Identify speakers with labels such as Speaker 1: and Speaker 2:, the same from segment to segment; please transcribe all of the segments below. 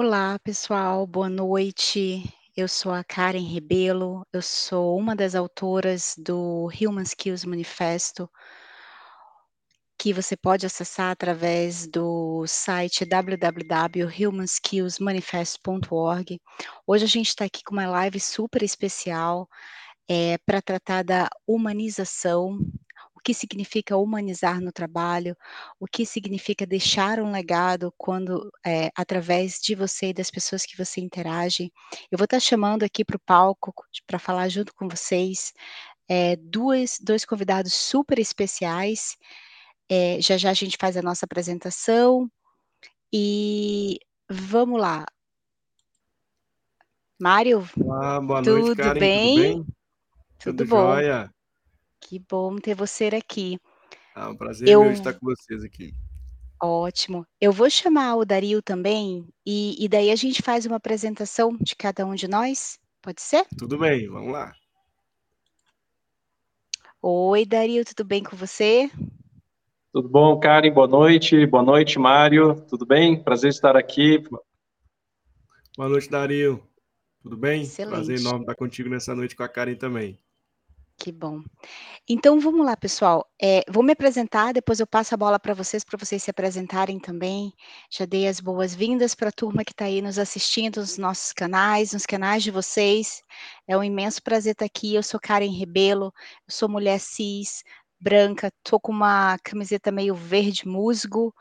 Speaker 1: Olá, pessoal, boa noite. Eu sou a Karen Rebelo, eu sou uma das autoras do Human Skills Manifesto, que você pode acessar através do site www.humanskillsmanifesto.org. Hoje a gente está aqui com uma live super especial é, para tratar da humanização que significa humanizar no trabalho, o que significa deixar um legado quando, é, através de você e das pessoas que você interage. Eu vou estar chamando aqui para o palco para falar junto com vocês é, duas, dois convidados super especiais. É, já já a gente faz a nossa apresentação e vamos lá. Mário,
Speaker 2: Olá, boa tudo noite, Karen,
Speaker 1: bem?
Speaker 2: Tudo bem?
Speaker 1: Tudo, tudo bom.
Speaker 2: jóia.
Speaker 1: Que bom ter você aqui.
Speaker 2: Ah, um prazer eu... meu estar com vocês aqui.
Speaker 1: Ótimo. Eu vou chamar o Dario também, e, e daí a gente faz uma apresentação de cada um de nós, pode ser?
Speaker 2: Tudo bem, vamos lá.
Speaker 1: Oi, Dario, tudo bem com você?
Speaker 3: Tudo bom, Karen? Boa noite. Boa noite, Mário. Tudo bem? Prazer estar aqui.
Speaker 2: Boa noite, Dario. Tudo bem?
Speaker 1: Excelente.
Speaker 2: Prazer enorme estar contigo nessa noite com a Karen também.
Speaker 1: Que bom. Então vamos lá, pessoal. É, vou me apresentar, depois eu passo a bola para vocês, para vocês se apresentarem também. Já dei as boas-vindas para a turma que está aí nos assistindo nos nossos canais, nos canais de vocês. É um imenso prazer estar aqui. Eu sou Karen Rebelo, sou mulher cis, branca, estou com uma camiseta meio verde musgo.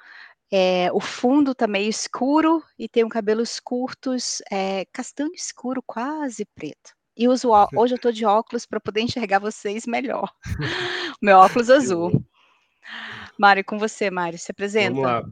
Speaker 1: É, o fundo está meio escuro e tenho cabelos curtos, é, castanho escuro, quase preto. E uso hoje eu estou de óculos para poder enxergar vocês melhor. Meu óculos azul. Mário, com você, Mário, se apresenta.
Speaker 2: Vamos lá.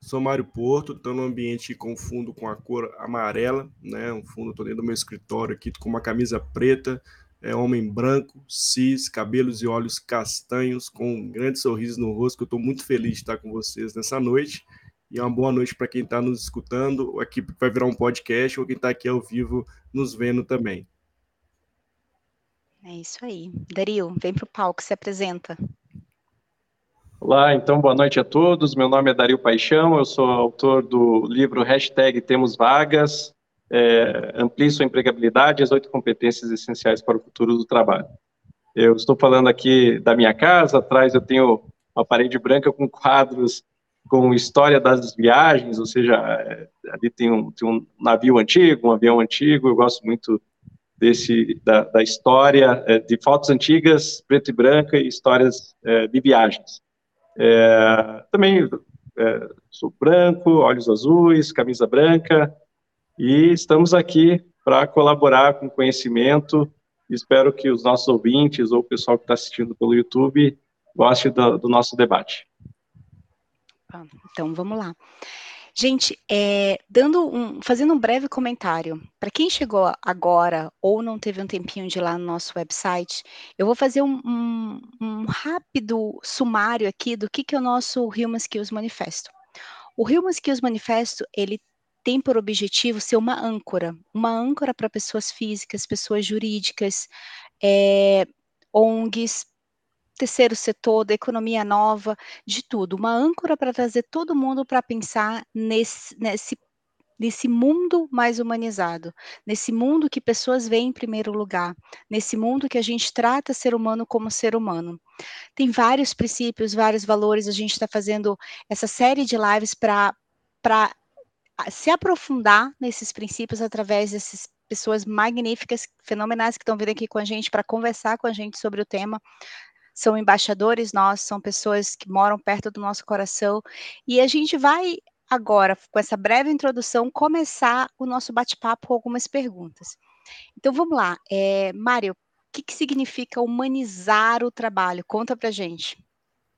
Speaker 2: Sou Mário Porto, estou no ambiente com fundo com a cor amarela, né? Um fundo, estou dentro do meu escritório aqui com uma camisa preta, é homem branco, cis, cabelos e olhos castanhos, com um grande sorriso no rosto, que eu estou muito feliz de estar com vocês nessa noite. E uma boa noite para quem está nos escutando, aqui vai virar um podcast, ou quem está aqui ao vivo nos vendo também.
Speaker 1: É isso aí. Dario, vem para o palco, se apresenta.
Speaker 3: Olá, então boa noite a todos. Meu nome é Dario Paixão, eu sou autor do livro Hashtag Temos Vagas, é, Amplie Sua Empregabilidade, as oito competências essenciais para o futuro do trabalho. Eu estou falando aqui da minha casa, atrás eu tenho uma parede branca com quadros com história das viagens, ou seja, é, ali tem um, tem um navio antigo, um avião antigo, eu gosto muito desse da, da história é, de fotos antigas, preto e branca, e histórias é, de viagens. É, também sou branco, olhos azuis, camisa branca, e estamos aqui para colaborar com conhecimento. Espero que os nossos ouvintes ou o pessoal que está assistindo pelo YouTube goste do, do nosso debate.
Speaker 1: Então, vamos lá. Gente, é, dando um, fazendo um breve comentário, para quem chegou agora ou não teve um tempinho de ir lá no nosso website, eu vou fazer um, um, um rápido sumário aqui do que, que é o nosso Human Skills Manifesto. O Human Skills Manifesto, ele tem por objetivo ser uma âncora, uma âncora para pessoas físicas, pessoas jurídicas, é, ONGs, terceiro setor, da economia nova, de tudo. Uma âncora para trazer todo mundo para pensar nesse, nesse, nesse mundo mais humanizado, nesse mundo que pessoas veem em primeiro lugar, nesse mundo que a gente trata ser humano como ser humano. Tem vários princípios, vários valores, a gente está fazendo essa série de lives para se aprofundar nesses princípios através dessas pessoas magníficas, fenomenais que estão vindo aqui com a gente para conversar com a gente sobre o tema são embaixadores nossos, são pessoas que moram perto do nosso coração. E a gente vai agora, com essa breve introdução, começar o nosso bate-papo com algumas perguntas. Então vamos lá, é, Mário, o que, que significa humanizar o trabalho? Conta pra gente.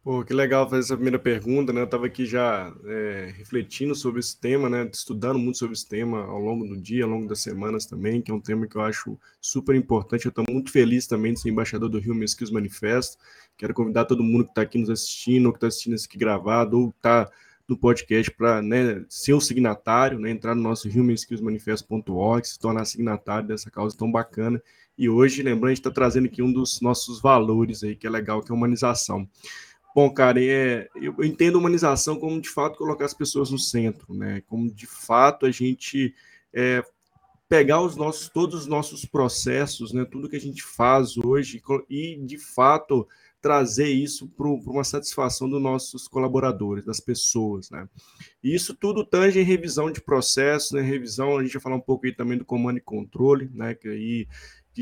Speaker 2: Pô, que legal fazer essa primeira pergunta, né? Eu estava aqui já é, refletindo sobre esse tema, né? Estudando muito sobre esse tema ao longo do dia, ao longo das semanas também, que é um tema que eu acho super importante. Eu estou muito feliz também de ser embaixador do Human Skills Manifesto. Quero convidar todo mundo que está aqui nos assistindo, ou que está assistindo isso aqui gravado, ou está no podcast para né, ser um signatário, né, entrar no nosso humanskillsmanifesto.org, se tornar signatário dessa causa tão bacana. E hoje, lembrando, a gente está trazendo aqui um dos nossos valores aí, que é legal, que é a humanização. Bom, cara, é, eu entendo humanização como de fato colocar as pessoas no centro, né? Como de fato a gente é, pegar os nossos, todos os nossos processos, né? Tudo que a gente faz hoje e de fato trazer isso para uma satisfação dos nossos colaboradores, das pessoas, né? E isso tudo tange em revisão de processos, né? Revisão, a gente vai falar um pouco aí também do comando e controle, né? Que aí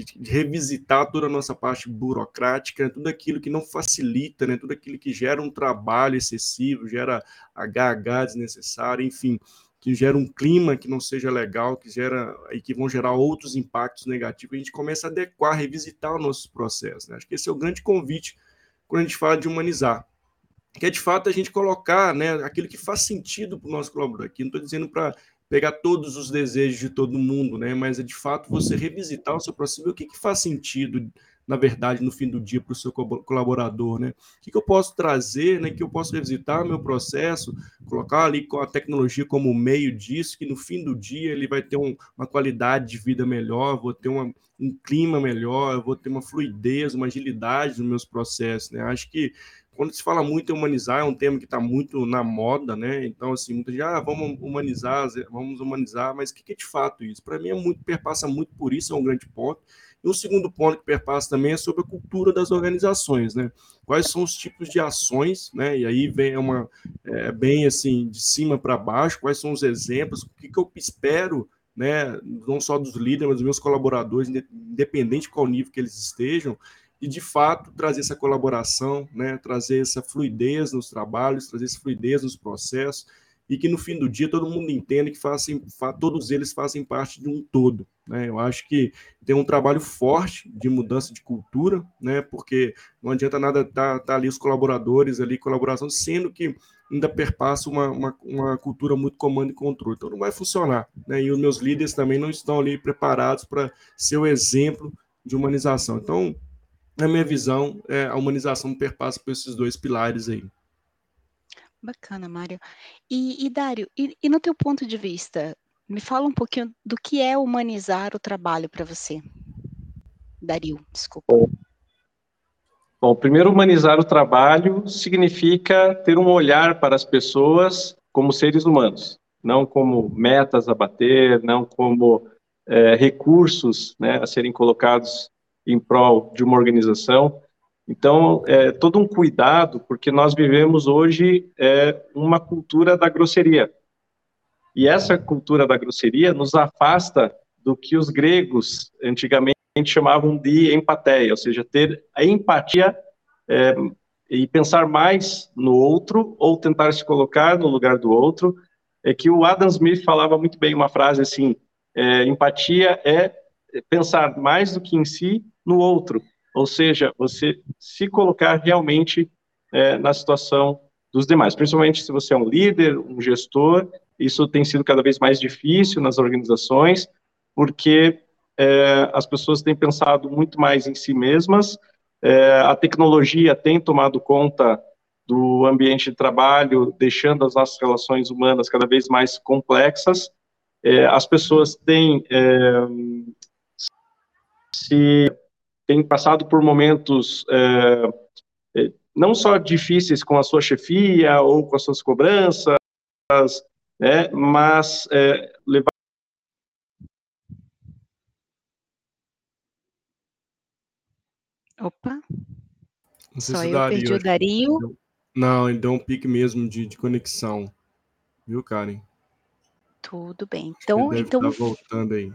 Speaker 2: de, revisitar toda a nossa parte burocrática, tudo aquilo que não facilita, né, tudo aquilo que gera um trabalho excessivo, gera HH desnecessário, enfim, que gera um clima que não seja legal, que gera e que vão gerar outros impactos negativos, a gente começa a adequar, revisitar os nossos processos. Né? Acho que esse é o grande convite quando a gente fala de humanizar, que é de fato a gente colocar né, aquilo que faz sentido para o nosso colaborador. Aqui não estou dizendo para pegar todos os desejos de todo mundo, né? Mas é de fato você revisitar o seu ver o que, que faz sentido, na verdade, no fim do dia para o seu colaborador, né? O que, que eu posso trazer, né? Que eu posso revisitar meu processo, colocar ali com a tecnologia como meio disso, que no fim do dia ele vai ter um, uma qualidade de vida melhor, vou ter uma, um clima melhor, vou ter uma fluidez, uma agilidade nos meus processos, né? Acho que quando se fala muito em humanizar, é um tema que está muito na moda, né? Então, assim, muita gente, ah, vamos humanizar, vamos humanizar, mas o que, que é de fato isso? Para mim, é muito, perpassa muito por isso, é um grande ponto. E um segundo ponto que perpassa também é sobre a cultura das organizações, né? Quais são os tipos de ações, né? E aí vem uma, é, bem assim, de cima para baixo, quais são os exemplos, o que, que eu espero né, não só dos líderes, mas dos meus colaboradores, independente de qual nível que eles estejam, e de fato trazer essa colaboração, né, trazer essa fluidez nos trabalhos, trazer essa fluidez nos processos e que no fim do dia todo mundo entenda que fazem, todos eles fazem parte de um todo. Né? Eu acho que tem um trabalho forte de mudança de cultura, né? porque não adianta nada estar tá, tá ali os colaboradores ali, colaboração, sendo que ainda perpassa uma, uma, uma, cultura muito comando e controle. Então não vai funcionar. Né? E os meus líderes também não estão ali preparados para ser o exemplo de humanização. Então, na minha visão, é, a humanização perpassa por esses dois pilares aí.
Speaker 1: Bacana, Mário. E, e Dário, e, e, no teu ponto de vista, me fala um pouquinho do que é humanizar o trabalho para você. Dario, desculpa. Bom,
Speaker 3: bom, primeiro, humanizar o trabalho significa ter um olhar para as pessoas como seres humanos, não como metas a bater, não como é, recursos né, a serem colocados em prol de uma organização. Então, é todo um cuidado, porque nós vivemos hoje é, uma cultura da grosseria. E essa cultura da grosseria nos afasta do que os gregos antigamente chamavam de empatia, ou seja, ter a empatia é, e pensar mais no outro ou tentar se colocar no lugar do outro. É que o Adam Smith falava muito bem uma frase assim: é, empatia é pensar mais do que em si no outro, ou seja, você se colocar realmente é, na situação dos demais, principalmente se você é um líder, um gestor, isso tem sido cada vez mais difícil nas organizações, porque é, as pessoas têm pensado muito mais em si mesmas, é, a tecnologia tem tomado conta do ambiente de trabalho, deixando as nossas relações humanas cada vez mais complexas, é, as pessoas têm é, se tem passado por momentos é, não só difíceis com a sua chefia ou com as suas cobranças, né, mas é, levar
Speaker 1: Opa, só eu daria, perdi o Dario.
Speaker 2: Não, ele deu um pique mesmo de, de conexão, viu, Karen?
Speaker 1: Tudo bem. Então, então
Speaker 2: voltando aí.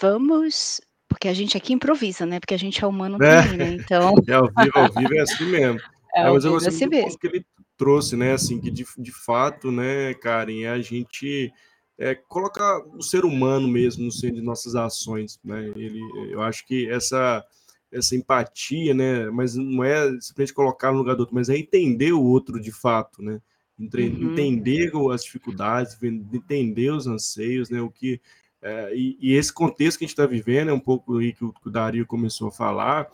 Speaker 1: Vamos porque a gente aqui improvisa, né? Porque a gente é humano é. também, né? Então.
Speaker 2: É ao vivo, ao vivo é assim mesmo.
Speaker 1: É, é mas eu gostei
Speaker 2: assim que ele trouxe, né? Assim, que de, de fato, né, Karen, é a gente é, colocar o ser humano mesmo no centro de nossas ações, né? Ele, eu acho que essa essa empatia, né? Mas não é simplesmente colocar no lugar do outro, mas é entender o outro de fato, né? Uhum. Entender as dificuldades, entender os anseios, né? O que é, e, e, esse contexto que a gente está vivendo, é um pouco aí que o, que o Dario começou a falar,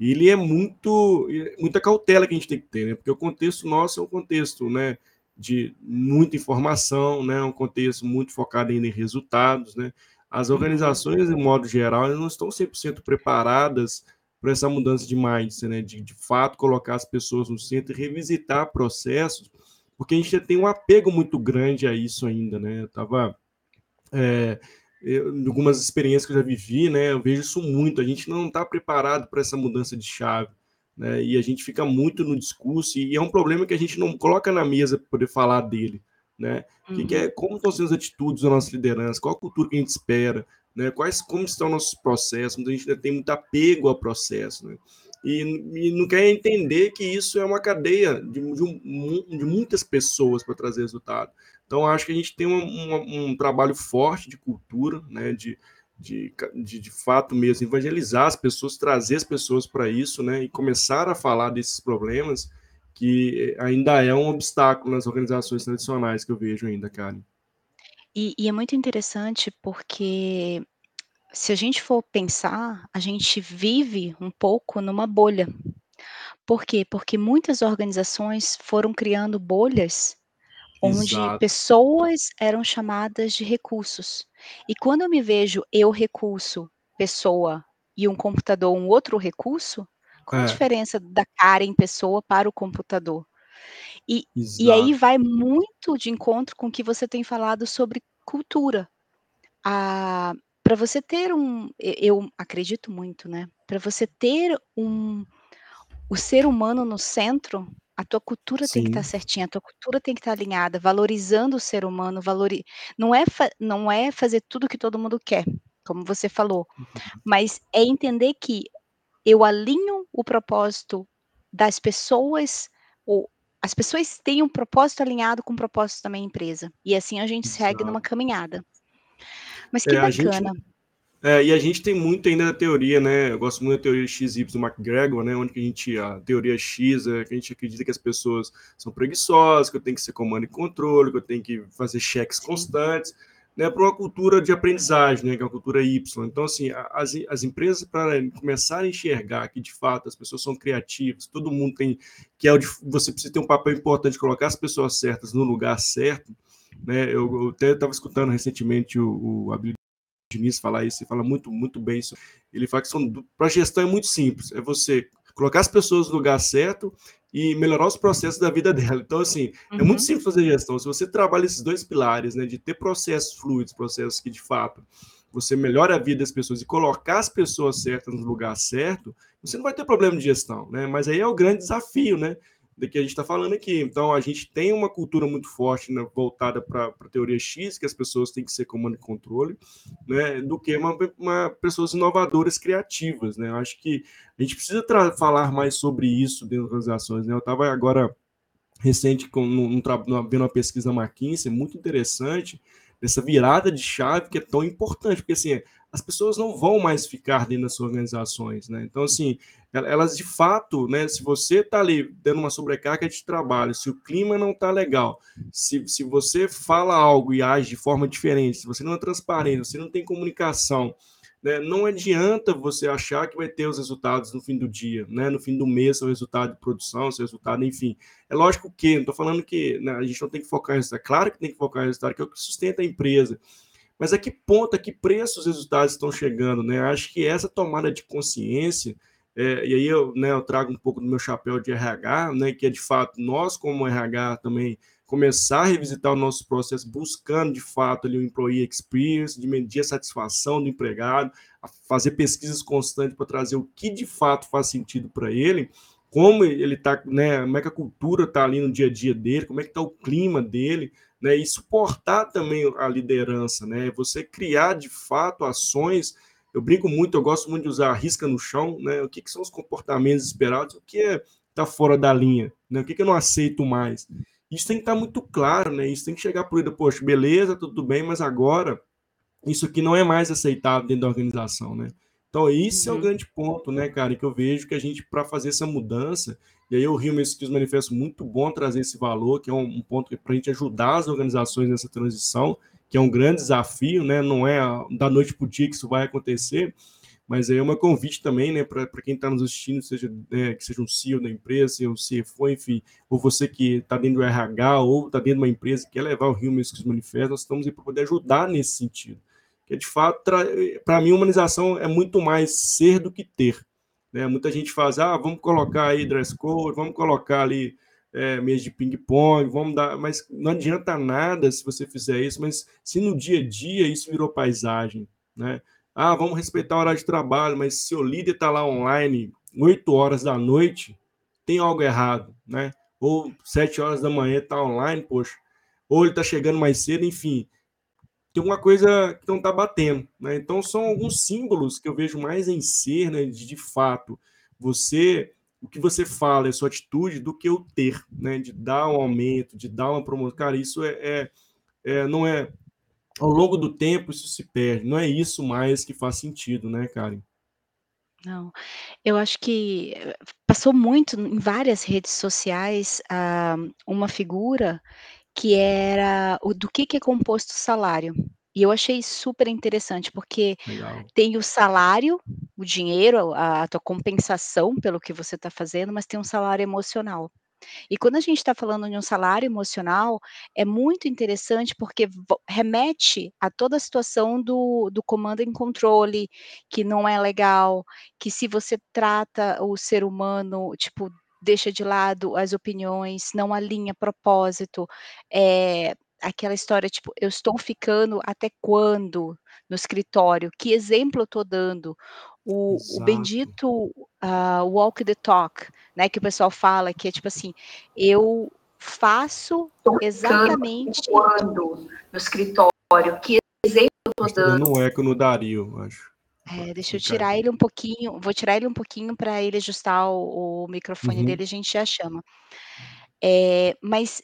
Speaker 2: ele é muito muita cautela que a gente tem que ter, né? Porque o contexto nosso é um contexto, né, de muita informação, né, um contexto muito focado em resultados, né? As organizações, de modo geral, não estão 100% preparadas para essa mudança de mindset, né? De, de fato colocar as pessoas no centro e revisitar processos, porque a gente tem um apego muito grande a isso ainda, né? Eu tava é, eu, algumas experiências que eu já vivi, né? Eu vejo isso muito. A gente não está preparado para essa mudança de chave. Né, e a gente fica muito no discurso, e é um problema que a gente não coloca na mesa para poder falar dele. Né? Uhum. Que, que é, como estão sendo as atitudes da nossa liderança, qual a cultura que a gente espera, né? Quais, como estão nossos processos? A gente ainda tem muito apego ao processo, né? E, e, não quer entender que isso é uma cadeia de, de, um, de muitas pessoas para trazer resultado. Então, acho que a gente tem um, trabalho forte de cultura, né? De, de, de, de, fato mesmo evangelizar as pessoas, trazer as pessoas para isso, né? E começar a falar desses problemas que ainda é um obstáculo nas organizações tradicionais que eu vejo ainda, Karen.
Speaker 1: E, e é muito interessante porque se a gente for pensar, a gente vive um pouco numa bolha. Por quê? Porque muitas organizações foram criando bolhas onde
Speaker 2: Exato.
Speaker 1: pessoas eram chamadas de recursos. E quando eu me vejo eu recurso, pessoa e um computador um outro recurso, qual a
Speaker 2: É.
Speaker 1: diferença da Karen pessoa para o computador? E e aí vai muito de encontro com o que você tem falado sobre cultura. Ah, para você ter um eu acredito muito, né, para você ter um o ser humano no centro, a tua cultura tem que estar
Speaker 2: Sim.
Speaker 1: certinha, a tua cultura tem que estar alinhada, valorizando o ser humano, valori não é fa não é fazer tudo que todo mundo quer, como você falou,
Speaker 2: Uhum.
Speaker 1: mas é entender que eu alinho o propósito das pessoas, ou as pessoas têm um propósito alinhado com o propósito da minha empresa, e assim a gente segue numa caminhada. Mas que
Speaker 2: É, a gente
Speaker 1: bacana.
Speaker 2: É, e a gente tem muito ainda da teoria, né? Eu gosto muito da teoria XY do McGregor, né? Onde a gente, a teoria X é que a gente acredita que as pessoas são preguiçosas, que eu tenho que ser comando e controle, que eu tenho que fazer cheques constantes, né? Para uma cultura de aprendizagem, né? Que é uma cultura Y. Então, assim, as, as empresas, para começarem a enxergar que, de fato, as pessoas são criativas, todo mundo tem, que é o de, você precisa ter um papel importante colocar as pessoas certas no lugar certo, né? Eu, eu até estava escutando recentemente o, o Diniz falar isso, ele fala muito, muito bem isso. Ele fala que para gestão é muito simples, é você colocar as pessoas no lugar certo e melhorar os processos da vida dela. Então, assim, é muito
Speaker 1: Uhum.
Speaker 2: simples fazer gestão. Se você trabalha esses dois pilares, né, de ter processos fluidos, processos que de fato você melhora a vida das pessoas e colocar as pessoas certas no lugar certo, você não vai ter problema de gestão, né? Mas aí é o grande desafio, né? Do que a gente está falando aqui. Então, a gente tem uma cultura muito forte né, voltada para a teoria X, que as pessoas têm que ser comando e controle, né, do que uma, uma pessoas inovadoras, criativas. Né? Eu acho que a gente precisa falar mais sobre isso dentro das organizações. Né? Eu estava agora recente com, num, num, vendo uma pesquisa da McKinsey, muito interessante, dessa virada de chave que é tão importante, porque assim, as pessoas não vão mais ficar dentro das suas organizações, né? Então, assim, elas de fato, né? Se você está ali dando uma sobrecarga de trabalho, se o clima não está legal, se, se você fala algo e age de forma diferente, se você não é transparente, você não tem comunicação, né? Não adianta você achar que vai ter os resultados no fim do dia, né? no fim do mês, seu resultado de produção, seu resultado, enfim. É lógico que, não estou falando que né, a gente não tem que focar em resultado, claro que tem que focar em resultado, que é o que sustenta a empresa. Mas a que ponto, a que preço os resultados estão chegando? Né? Acho que essa tomada de consciência, é, e aí eu, né, eu trago um pouco do meu chapéu de RH, né, que é de fato nós, como RH, também começar a revisitar o nosso processo, buscando de fato ali o employee experience, de medir a satisfação do empregado, fazer pesquisas constantes para trazer o que de fato faz sentido para ele, como ele está, né, como é que a cultura está ali no dia a dia dele, como é que está o clima dele, né, e suportar também a liderança, né, você criar de fato ações. Eu brinco muito, eu gosto muito de usar risca no chão, né, o que, que são os comportamentos esperados, o que é está fora da linha, né, o que, que eu não aceito mais. Isso tem que estar muito claro, né? Isso tem que chegar por ele, poxa, beleza, tudo bem, mas agora isso aqui não é mais aceitável dentro da organização, né? Então, esse uhum. é o grande ponto, né, cara, que eu vejo que a gente, para fazer essa mudança, e aí o Rio Skills Manifesto muito bom trazer esse valor, que é um, um ponto para a gente ajudar as organizações nessa transição, que é um grande desafio, né? Não é da noite para o dia que isso vai acontecer, mas aí é uma convite também, né, para quem está nos assistindo, seja né, que seja um CEO da empresa, seja um CFO, enfim, ou você que está dentro do RH ou está dentro de uma empresa que quer levar o Human Skills Manifesto, nós estamos aí para poder ajudar nesse sentido. Que de fato, para mim, humanização é muito mais ser do que ter. Né? Muita gente faz, ah, vamos colocar aí dress code, vamos colocar ali é, mesa de ping-pong, vamos dar. Mas não adianta nada se você fizer isso, mas se no dia a dia isso virou paisagem, né? Ah, vamos respeitar o horário de trabalho, mas se o líder está lá online 8 horas da noite, tem algo errado, né? Ou 7 horas da manhã está online, poxa, ou ele está chegando mais cedo, enfim. Tem uma coisa que não está batendo, né? Então são alguns símbolos que eu vejo mais em ser, né? De, de fato, você o que você fala é sua atitude do que o ter, né? De dar um aumento, de dar uma promoção. Cara, isso é, é, é, não é ao longo do tempo isso se perde. Não é isso mais que faz sentido, né, Karen?
Speaker 1: Não, eu acho que eh, passou muito em várias redes sociais, ah, uma figura que era o do que que é composto o salário. E eu achei super interessante, porque
Speaker 2: Legal.
Speaker 1: tem o salário, o dinheiro, a a tua compensação pelo que você está fazendo, mas tem um salário emocional. E quando a gente está falando de um salário emocional, é muito interessante porque remete a toda a situação do do comando em controle, que não é legal, que se você trata o ser humano, tipo, deixa de lado as opiniões, não alinha propósito, eh, aquela história, tipo: "Eu estou ficando até quando no escritório? Que exemplo eu estou dando?" O o bendito, ah, walk the talk, né, que o pessoal fala, que é tipo assim, eu faço
Speaker 4: Estou
Speaker 1: exatamente
Speaker 4: quando no escritório, que exemplo eu tô
Speaker 2: Acho que tá dando
Speaker 4: dando?
Speaker 2: um eco no Dario, acho.
Speaker 1: É, deixa eu tirar ele um pouquinho vou tirar ele um pouquinho para ele ajustar o o microfone
Speaker 2: Uhum.
Speaker 1: dele, a gente já chama. Eh, mas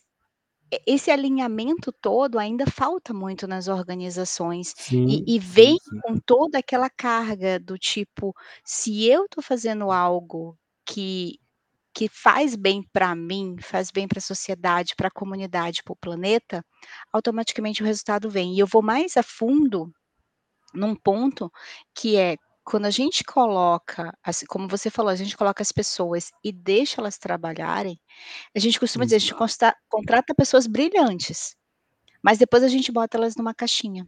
Speaker 1: e esse alinhamento todo ainda falta muito nas organizações, e
Speaker 2: Sim,
Speaker 1: e
Speaker 2: sim,
Speaker 1: vem
Speaker 2: sim.
Speaker 1: com toda aquela carga do tipo, se eu estou fazendo algo que que faz bem para mim, faz bem para a sociedade, para a comunidade, para o planeta, automaticamente o resultado vem. E eu vou mais a fundo num ponto que é, quando a gente coloca, assim, como você falou, a gente coloca as pessoas e deixa elas trabalharem, a gente costuma dizer, a gente
Speaker 2: Exato.
Speaker 1: consta contrata pessoas brilhantes, mas depois a gente bota elas numa caixinha.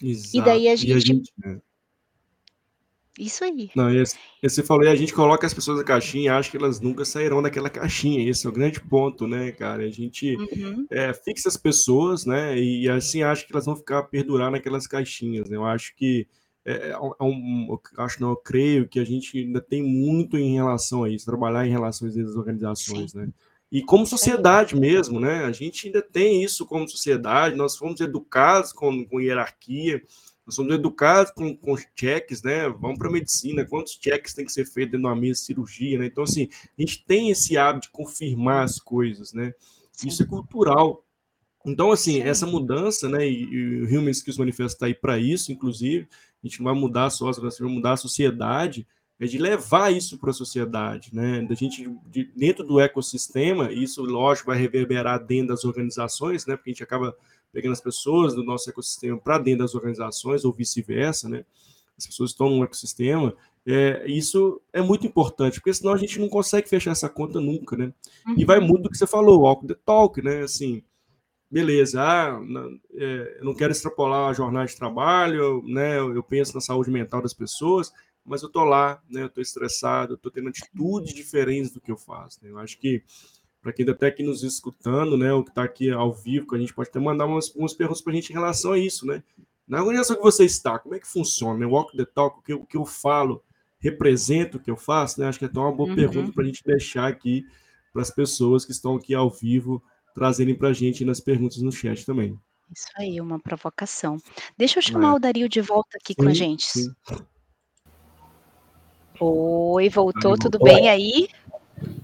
Speaker 1: E daí
Speaker 2: Exato.
Speaker 1: a
Speaker 2: E a
Speaker 1: gente
Speaker 2: gente é.
Speaker 1: Isso aí.
Speaker 2: Não, esse esse falou, e a gente coloca as pessoas na caixinha e acha que elas nunca sairão daquela caixinha, esse é o grande ponto, né, cara, a gente,
Speaker 1: Uhum.
Speaker 2: eh, fixa as pessoas, né, e assim acha que elas vão ficar perdurar naquelas caixinhas, né. Eu acho que é é um é acho não, eu creio que a gente ainda tem muito em relação a isso, trabalhar em às vezes às
Speaker 1: Sim.
Speaker 2: organizações, né. E como
Speaker 1: aí.
Speaker 2: sociedade mesmo, né, a gente ainda tem isso como sociedade, nós fomos educados com com hierarquia, nós somos educados com com cheques, né, vamos pra medicina, quantos cheques tem que ser feito dentro de uma mesa de cirurgia, né, então assim, a gente tem esse hábito de confirmar as coisas, né, isso é cultural. Então assim, essa mudança, né, e e o Human Skills Manifesto está aí para isso inclusive, a gente não vai mudar só as vai mudar a sociedade, é de levar isso para a sociedade, né, da gente de dentro do ecossistema, isso lógico vai reverberar dentro das organizações, né, porque a gente acaba pegando as pessoas do nosso ecossistema para dentro das organizações ou vice-versa, né, as pessoas estão no ecossistema, eh, isso é muito importante, porque senão a gente não consegue fechar essa conta nunca, né. E vai
Speaker 1: Uhum.
Speaker 2: muito do que você falou, walk the talk, né, assim, beleza, ah, não, eu não quero extrapolar a jornada de trabalho, né, eu eu penso na saúde mental das pessoas, mas eu estou lá, né, eu estou estressado, eu estou tendo atitudes diferentes do que eu faço, né. Eu acho que, para quem está até aqui nos escutando, né, ou que está aqui ao vivo, que a gente pode até mandar umas umas perguntas para a gente em relação a isso, né. Na organização que você está, como é que funciona, né, walk the talk, o que eu o que eu falo representa o que eu faço, né, acho que é até uma boa pergunta
Speaker 1: Uhum.
Speaker 2: para a gente deixar aqui para as pessoas que estão aqui ao vivo, trazerem para a gente nas perguntas no chat também.
Speaker 1: Isso aí, uma provocação. Deixa eu chamar o Dario de volta aqui com a
Speaker 2: Sim,
Speaker 1: gente.
Speaker 2: sim.
Speaker 1: Oi, voltou, tudo
Speaker 2: voltou.
Speaker 1: bem aí?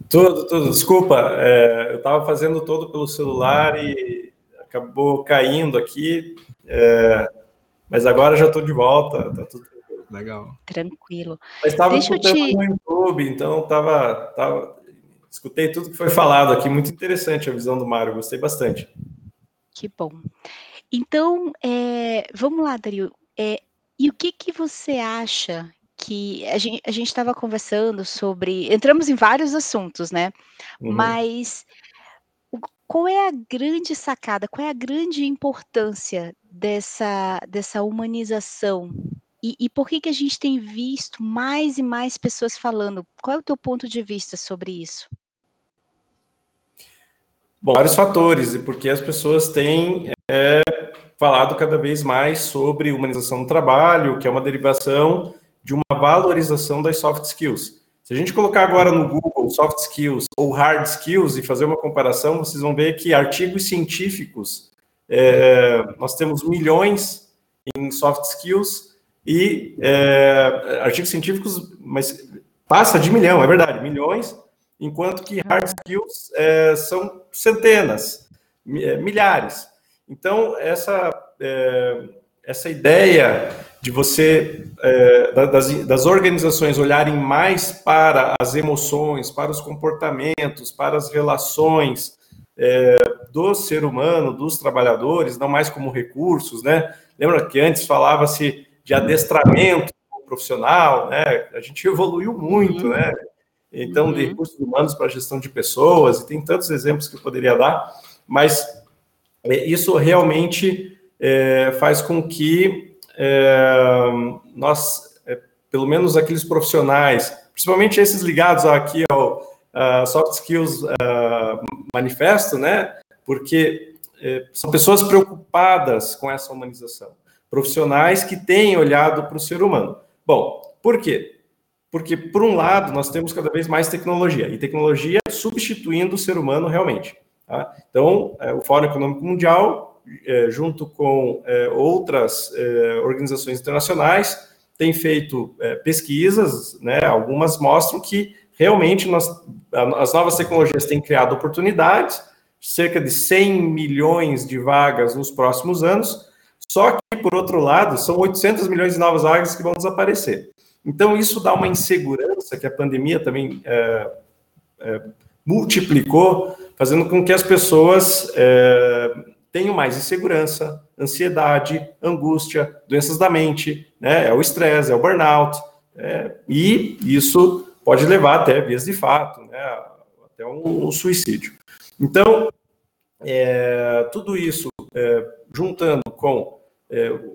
Speaker 3: Tudo, tudo. Desculpa, é, eu estava fazendo todo pelo celular e acabou caindo aqui, é, mas agora já estou de volta, tá tudo tranquilo.
Speaker 2: Legal.
Speaker 1: Tranquilo.
Speaker 3: Mas estava escutando
Speaker 1: te
Speaker 3: no YouTube, então estava, tava, escutei tudo que foi falado aqui, muito interessante a visão do Mário, gostei bastante.
Speaker 1: Que bom. Então, eh, vamos lá, Dario, eh, e o que que você acha que a gen a gente estava conversando sobre entramos em vários assuntos, né,
Speaker 3: Uhum.
Speaker 1: mas o qual é a grande sacada, qual é a grande importância dessa dessa humanização E, e por que, que a gente tem visto mais e mais pessoas falando? Qual é o teu ponto de vista sobre isso?
Speaker 3: Bom, vários fatores, e porque as pessoas têm é, falado cada vez mais sobre humanização do trabalho, que é uma derivação de uma valorização das soft skills. Se a gente colocar agora no Google soft skills ou hard skills e fazer uma comparação, vocês vão ver que artigos científicos, é, nós temos milhões em soft skills e é, artigos científicos, mas passa de milhão, é verdade, milhões, enquanto que hard skills é, são centenas, é, milhares. Então, essa, é, essa ideia de você, é, das, das organizações olharem mais para as emoções, para os comportamentos, para as relações é, do ser humano, dos trabalhadores, não mais como recursos, né? Lembra que antes falava-se de adestramento profissional, né? A gente evoluiu muito, né? Então, de uhum. recursos humanos para gestão de pessoas, e tem tantos exemplos que eu poderia dar, mas é, isso realmente é, faz com que nós, é, pelo menos aqueles profissionais, principalmente esses ligados aqui ao uh, Soft Skills uh, Manifesto, né? Porque é, são pessoas preocupadas com essa humanização, profissionais que têm olhado para o ser humano. Bom, por quê? Porque, por um lado, nós temos cada vez mais tecnologia, e tecnologia substituindo o ser humano realmente. Tá? Então, é, o Fórum Econômico Mundial, é, junto com é, outras é, organizações internacionais, tem feito é, pesquisas, né, algumas mostram que realmente nós, as novas tecnologias têm criado oportunidades, cerca de 100 milhões de vagas nos próximos anos, só que, por outro lado, são 800 milhões de novas vagas que vão desaparecer. Então, isso dá uma insegurança que a pandemia também é, é, multiplicou, fazendo com que as pessoas é, tenham mais insegurança, ansiedade, angústia, doenças da mente, né? é o estresse, é o burnout, é, e isso pode levar até vias de fato, né? até um, um suicídio. Então, é, tudo isso é, juntando com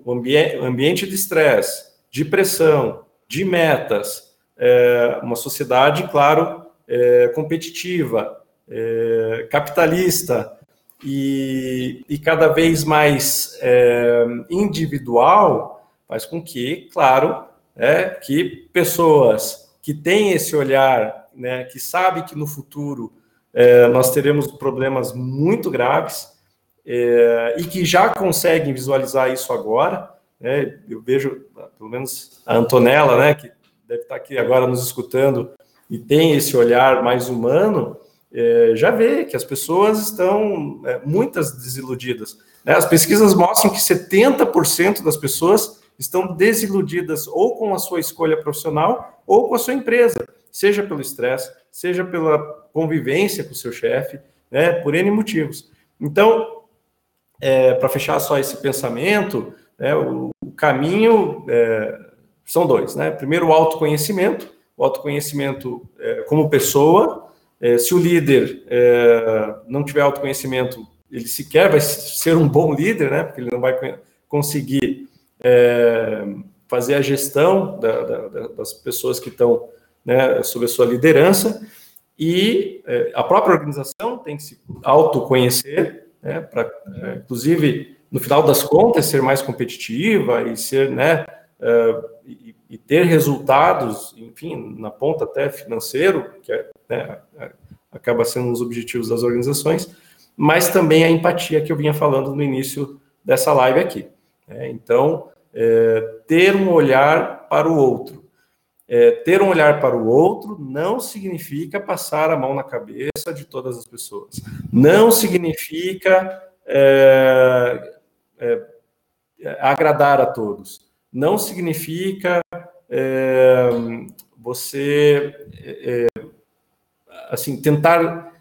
Speaker 3: o ambi ambiente de estresse, de pressão, de metas, é, uma sociedade, claro, é, competitiva, é, capitalista e, e, cada vez mais é, individual, faz com que, claro, é, que pessoas que têm esse olhar, né, que sabem que no futuro é, nós teremos problemas muito graves é, e que já conseguem visualizar isso agora, né? Eu vejo, pelo menos a Antonella, né, que deve estar aqui agora nos escutando e tem esse olhar mais humano, é, já vê que as pessoas estão, é, muitas desiludidas. Né? As pesquisas mostram que 70% das pessoas estão desiludidas ou com a sua escolha profissional ou com a sua empresa, seja pelo estresse, seja pela convivência com o seu chefe, né, por N motivos. Então, é, para fechar só esse pensamento, né, o, o, caminho é, são dois, né? Primeiro, o autoconhecimento, o autoconhecimento é, como pessoa. É, se o líder é, não tiver autoconhecimento, ele sequer vai ser um bom líder, né? Porque ele não vai conseguir é, fazer a gestão da, da, das pessoas que estão né, sob a sua liderança. E é, a própria organização tem que se autoconhecer, né, para, inclusive, no final das contas, ser mais competitiva e ser, né, uh, e, e, ter resultados, enfim, na ponta até financeiro, que é, né, acaba sendo um dos objetivos das organizações, mas também a empatia que eu vinha falando no início dessa live aqui. Né? Então, é, ter um olhar para o outro. É, ter um olhar para o outro não significa passar a mão na cabeça de todas as pessoas. Não significa é, é, agradar a todos. Não significa é, você é, assim tentar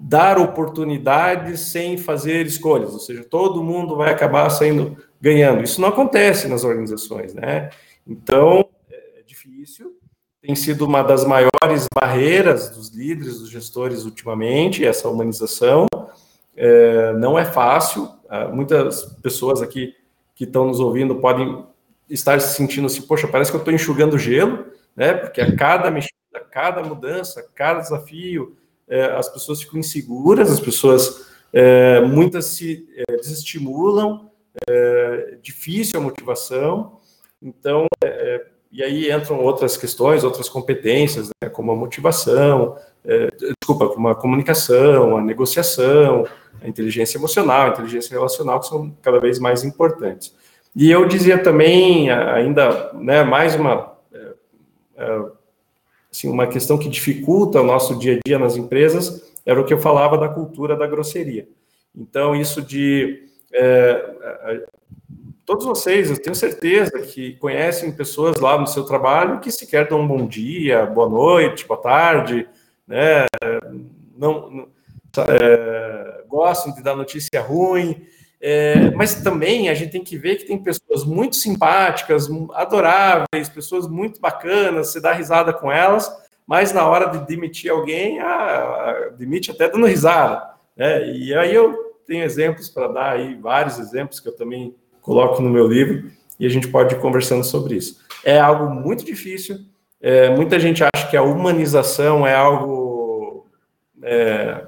Speaker 3: dar oportunidades sem fazer escolhas, ou seja, todo mundo vai acabar saindo ganhando. Isso não acontece nas organizações, né? Então é, é difícil. Tem sido uma das maiores barreiras dos líderes, dos gestores ultimamente, essa humanização. É, não é fácil, ah, muitas pessoas aqui que estão nos ouvindo podem estar se sentindo assim, poxa, parece que eu estou enxugando gelo, né? Porque a cada mexida, a cada mudança, a cada desafio, é, as pessoas ficam inseguras, as pessoas, é, muitas se é, desestimulam, é, difícil a motivação, então, é, é, e aí entram outras questões, outras competências, né, como a motivação, desculpa, como a comunicação, a negociação, a inteligência emocional, a inteligência relacional, que são cada vez mais importantes. E eu dizia também, ainda, né, mais uma, é, é, assim, uma questão que dificulta o nosso dia a dia nas empresas, era o que eu falava da cultura da grosseria. Então, isso de. É, todos vocês, eu tenho certeza que conhecem pessoas lá no seu trabalho que sequer dão um bom dia, boa noite, boa tarde, né? Não, não é, gostam de dar notícia ruim. É, mas também a gente tem que ver que tem pessoas muito simpáticas, adoráveis, pessoas muito bacanas, você dá risada com elas, mas na hora de demitir alguém, ah, demite até dando risada. Né? E aí eu tenho exemplos para dar aí, vários exemplos que eu também coloco no meu livro, e a gente pode ir conversando sobre isso. É algo muito difícil, é, muita gente acha que a humanização é algo é,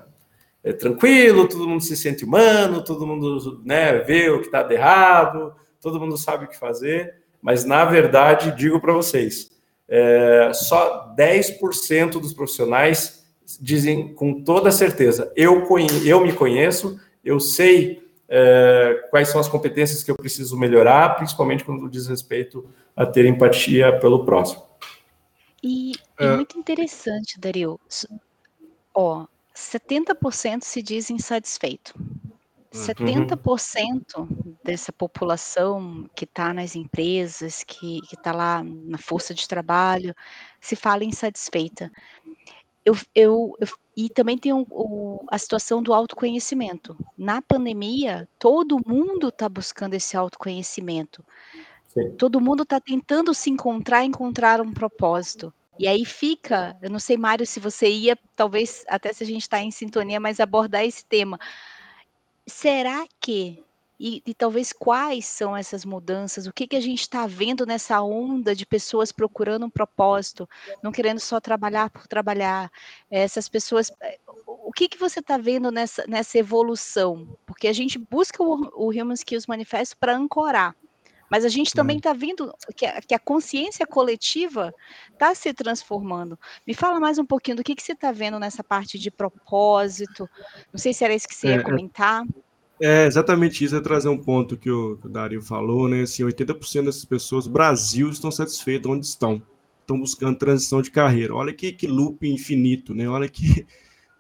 Speaker 3: é tranquilo, todo mundo se sente humano, todo mundo né, vê o que está de errado, todo mundo sabe o que fazer, mas na verdade, digo para vocês, é, só 10% dos profissionais dizem com toda certeza: eu, eu me conheço, eu sei é, quais são as competências que eu preciso melhorar, principalmente quando diz respeito a ter empatia pelo próximo.
Speaker 1: E, é, é muito interessante, Dario. Ó, 70% se diz insatisfeito. Uhum. 70% dessa população que está nas empresas, que está lá na força de trabalho, se fala insatisfeita. Eu, eu, eu e também tem o, o, a situação do autoconhecimento. Na pandemia, todo mundo está buscando esse autoconhecimento. Sim. Todo mundo está tentando se encontrar, encontrar um propósito. E aí fica, eu não sei, Mário, se você ia, talvez até se a gente está em sintonia, mas abordar esse tema. Será que, e, e talvez quais são essas mudanças? O que, que a gente está vendo nessa onda de pessoas procurando um propósito, não querendo só trabalhar por trabalhar? Essas pessoas, o que, que você está vendo nessa, nessa evolução? Porque a gente busca o, o Human Skills Manifesto para ancorar. Mas a gente também está hum. vendo que a, que a, consciência coletiva está se transformando. Me fala mais um pouquinho do que, que você está vendo nessa parte de propósito. Não sei se era isso que você é, ia é. comentar.
Speaker 2: É exatamente isso, é trazer um ponto que o, que o Dario falou, né? Assim, 80% dessas pessoas, Brasil, estão satisfeitas onde estão. Estão buscando transição de carreira. Olha que, que loop infinito, né? Olha que,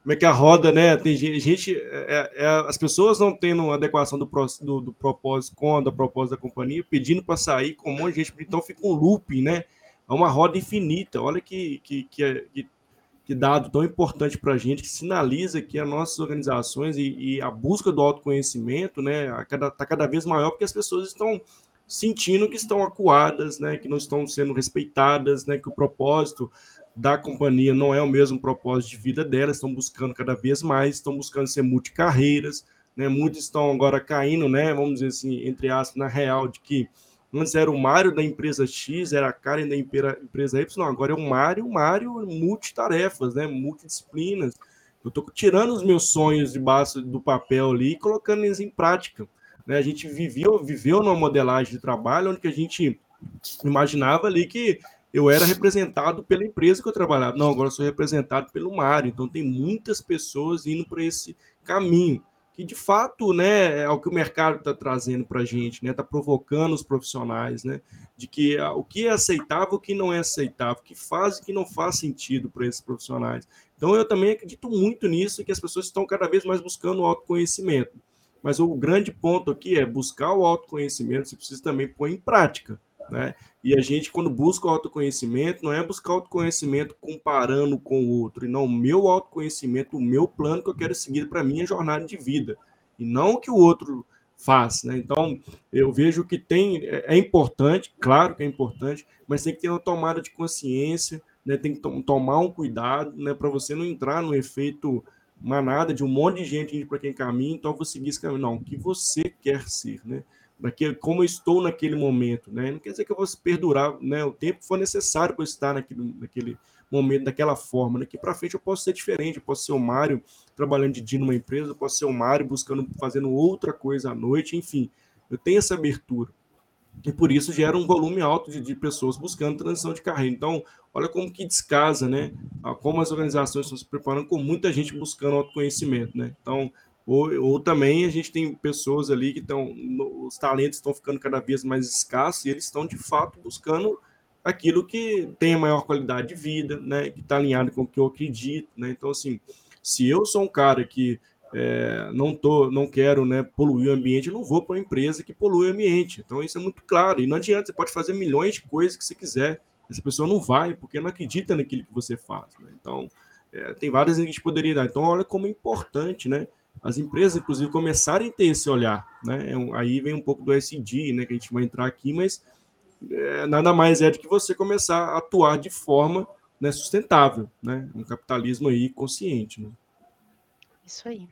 Speaker 2: como é que a roda, né? Tem gente, é, é, as pessoas não tendo adequação do, do, do propósito com a propósito da companhia, pedindo para sair com um monte de gente, então fica um looping, né? É uma roda infinita. Olha que, que, que, é, que, que dado tão importante para a gente, que sinaliza que as nossas organizações e, e a busca do autoconhecimento, né, está cada, tá cada vez maior, porque as pessoas estão sentindo que estão acuadas, né, que não estão sendo respeitadas, né, que o propósito da companhia não é o mesmo propósito de vida delas, estão buscando cada vez mais, estão buscando ser multicarreiras, né? Muitos estão agora caindo, né? Vamos dizer assim, entre aspas, na real, de que antes era o Mário da empresa X, era a Karen da empresa Y, não, agora é o Mário, Mário multitarefas, né? Multidisciplinas. Eu estou tirando os meus sonhos debaixo do papel ali e colocando eles em prática. Né? A gente viveu, viveu numa modelagem de trabalho onde a gente imaginava ali que eu era representado pela empresa que eu trabalhava. Não, agora sou representado pelo Mário. Então tem muitas pessoas indo para esse caminho que de fato, né, é o que o mercado está trazendo para a gente, né, está provocando os profissionais, né, de que ah, o que é aceitável, o que não é aceitável, o que faz e o que não faz sentido para esses profissionais. Então eu também acredito muito nisso, que as pessoas estão cada vez mais buscando o autoconhecimento. Mas o grande ponto aqui é buscar o autoconhecimento, você precisa também pôr em prática. Né? E a gente, quando busca o autoconhecimento, não é buscar autoconhecimento comparando com o outro, e não o meu autoconhecimento, o meu plano que eu quero seguir para minha jornada de vida, e não o que o outro faz. Né? Então, eu vejo que tem, é, é importante, claro que é importante, mas tem que ter uma tomada de consciência, né? tem que to tomar um cuidado né? para você não entrar no efeito manada de um monte de gente para quem caminha, então eu vou seguir esse caminho. Não, o que você quer ser, né? Naquele, como eu estou naquele momento, né? Não quer dizer que eu vou perdurar, né? O tempo que for necessário para eu estar naquele, naquele momento, daquela forma. Daqui para frente eu posso ser diferente, eu posso ser o Mário trabalhando de dia numa empresa, eu posso ser o Mário buscando, fazendo outra coisa à noite, enfim. Eu tenho essa abertura. E por isso gera um volume alto de, de pessoas buscando transição de carreira. Então, olha como que descasa, né? Como as organizações estão se preparando com muita gente buscando autoconhecimento, né? Então, ou, ou também a gente tem pessoas ali que estão, os talentos estão ficando cada vez mais escassos e eles estão de fato buscando aquilo que tem a maior qualidade de vida, né? Que está alinhado com o que eu acredito, né? Então, assim, se eu sou um cara que é, não tô, não quero né, poluir o ambiente, eu não vou para uma empresa que polui o ambiente. Então isso é muito claro. E não adianta, você pode fazer milhões de coisas que você quiser. Essa pessoa não vai, porque não acredita naquilo que você faz. Né? Então, é, tem várias que a gente poderia dar. Então, olha como é importante, né? As empresas, inclusive, começarem a ter esse olhar. Né? É aí vem um pouco do SD, né? Que a gente vai entrar aqui, mas é, nada mais é do que você começar a atuar de forma né, sustentável, né? Um capitalismo aí consciente. Né?
Speaker 1: Isso aí.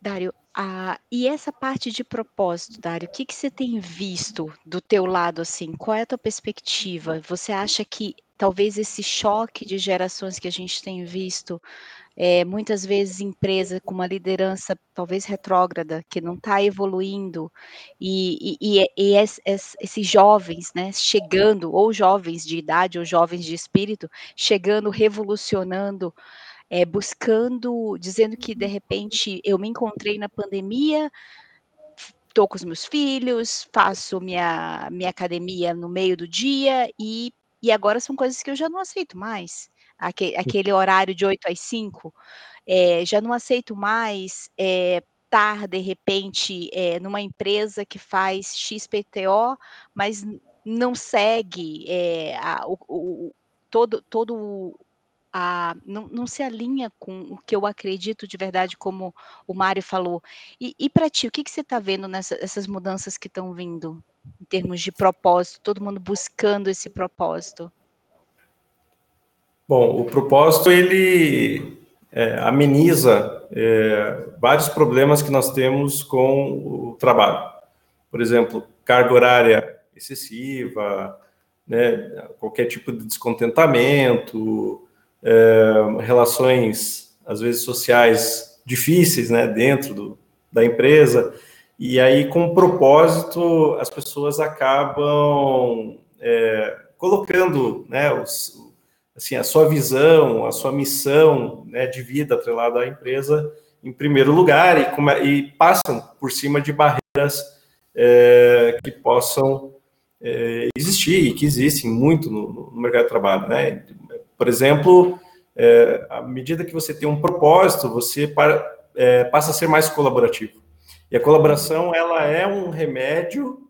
Speaker 1: Dário, ah, e essa parte de propósito, Dário, o que, que você tem visto do teu lado, assim? Qual é a tua perspectiva? Você acha que talvez esse choque de gerações que a gente tem visto, é, muitas vezes empresa com uma liderança talvez retrógrada, que não está evoluindo, e, e, e, esses jovens, né, chegando, ou jovens de idade, ou jovens de espírito, chegando, revolucionando, é, buscando, dizendo que de repente eu me encontrei na pandemia, estou com os meus filhos, faço minha, minha academia no meio do dia e, e agora são coisas que eu já não aceito mais. Aquele, aquele horário de 8 às 5, é, já não aceito mais é, estar, de repente, é, numa empresa que faz XPTO, mas não segue a, o, o, todo, todo a, não, não, se alinha com o que eu acredito de verdade, como o Mário falou. E, e para ti, o que, que você está vendo nessas mudanças que estão vindo, em termos de propósito, todo mundo buscando esse propósito?
Speaker 3: Bom, o propósito ele é, ameniza é, vários problemas que nós temos com o trabalho. Por exemplo, carga horária excessiva, né, qualquer tipo de descontentamento, é, relações, às vezes, sociais difíceis né, dentro do, da empresa. E aí, com propósito, as pessoas acabam é, colocando né, os, assim, a sua visão, a sua missão né, de vida atrelada à empresa em primeiro lugar e, come, e passam por cima de barreiras é, que possam é, existir e que existem muito no, no mercado de trabalho. Né? Por exemplo, é, à medida que você tem um propósito, você para, é, passa a ser mais colaborativo. E a colaboração ela é um remédio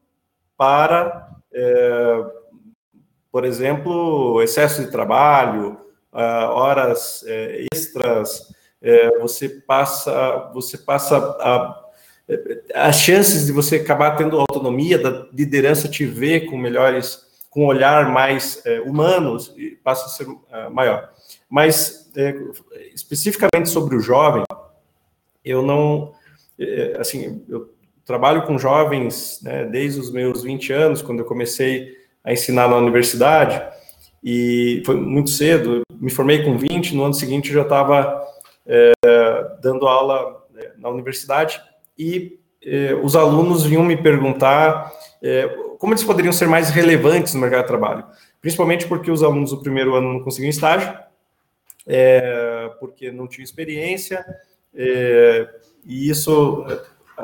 Speaker 3: para, é, por exemplo, excesso de trabalho, horas é, extras. É, você passa, você passa a as chances de você acabar tendo autonomia, da liderança te ver com melhores com olhar mais é, humano, passa a ser é, maior. Mas, é, especificamente sobre o jovem, eu não. É, assim, eu trabalho com jovens né, desde os meus 20 anos, quando eu comecei a ensinar na universidade, e foi muito cedo, me formei com 20, no ano seguinte eu já estava é, dando aula né, na universidade, e é, os alunos vinham me perguntar como eles poderiam ser mais relevantes no mercado de trabalho? Principalmente porque os alunos do primeiro ano não conseguiam estágio, é, porque não tinham experiência, é, e isso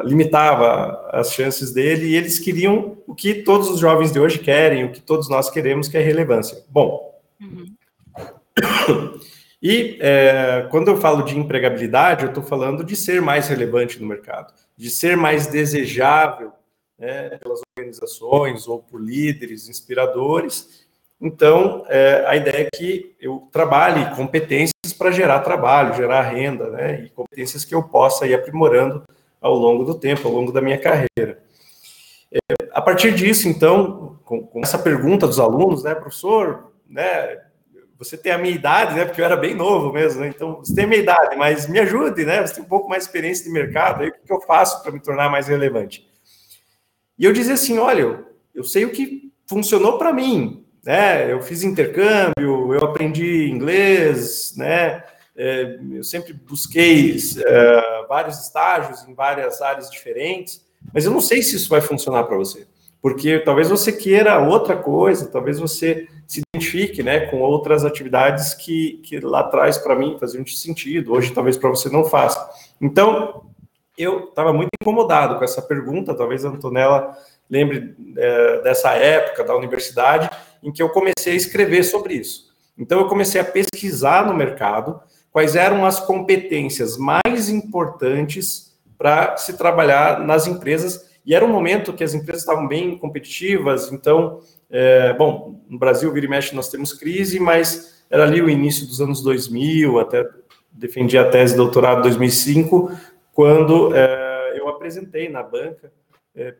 Speaker 3: limitava as chances dele, e eles queriam o que todos os jovens de hoje querem, o que todos nós queremos, que é relevância. Bom, uhum. e é, quando eu falo de empregabilidade, eu estou falando de ser mais relevante no mercado, de ser mais desejável né, pelas organizações ou por líderes inspiradores. Então, é, a ideia é que eu trabalhe competências para gerar trabalho, gerar renda, né, e competências que eu possa ir aprimorando ao longo do tempo, ao longo da minha carreira. É, a partir disso, então, com, com, essa pergunta dos alunos, né, professor, né, você tem a minha idade, né, porque eu era bem novo mesmo, né, então você tem a minha idade, mas me ajude, né, você tem um pouco mais de experiência de mercado, aí o que eu faço para me tornar mais relevante? E eu dizia assim, olha, eu, eu sei o que funcionou para mim, né? Eu fiz intercâmbio, eu aprendi inglês, né? É, eu sempre busquei é, vários estágios em várias áreas diferentes, mas eu não sei se isso vai funcionar para você, porque talvez você queira outra coisa, talvez você se identifique, né, com outras atividades que, que lá atrás para mim faziam sentido, hoje talvez para você não faça. Então, eu estava muito incomodado com essa pergunta, talvez a Antonella lembre é, dessa época da universidade, em que eu comecei a escrever sobre isso. Então, eu comecei a pesquisar no mercado quais eram as competências mais importantes para se trabalhar nas empresas, e era um momento que as empresas estavam bem competitivas, então, é, bom, no Brasil, vira e mexe, nós temos crise, mas era ali o início dos anos 2000, até defendi a tese de doutorado em 2005, quando é, eu apresentei na banca é,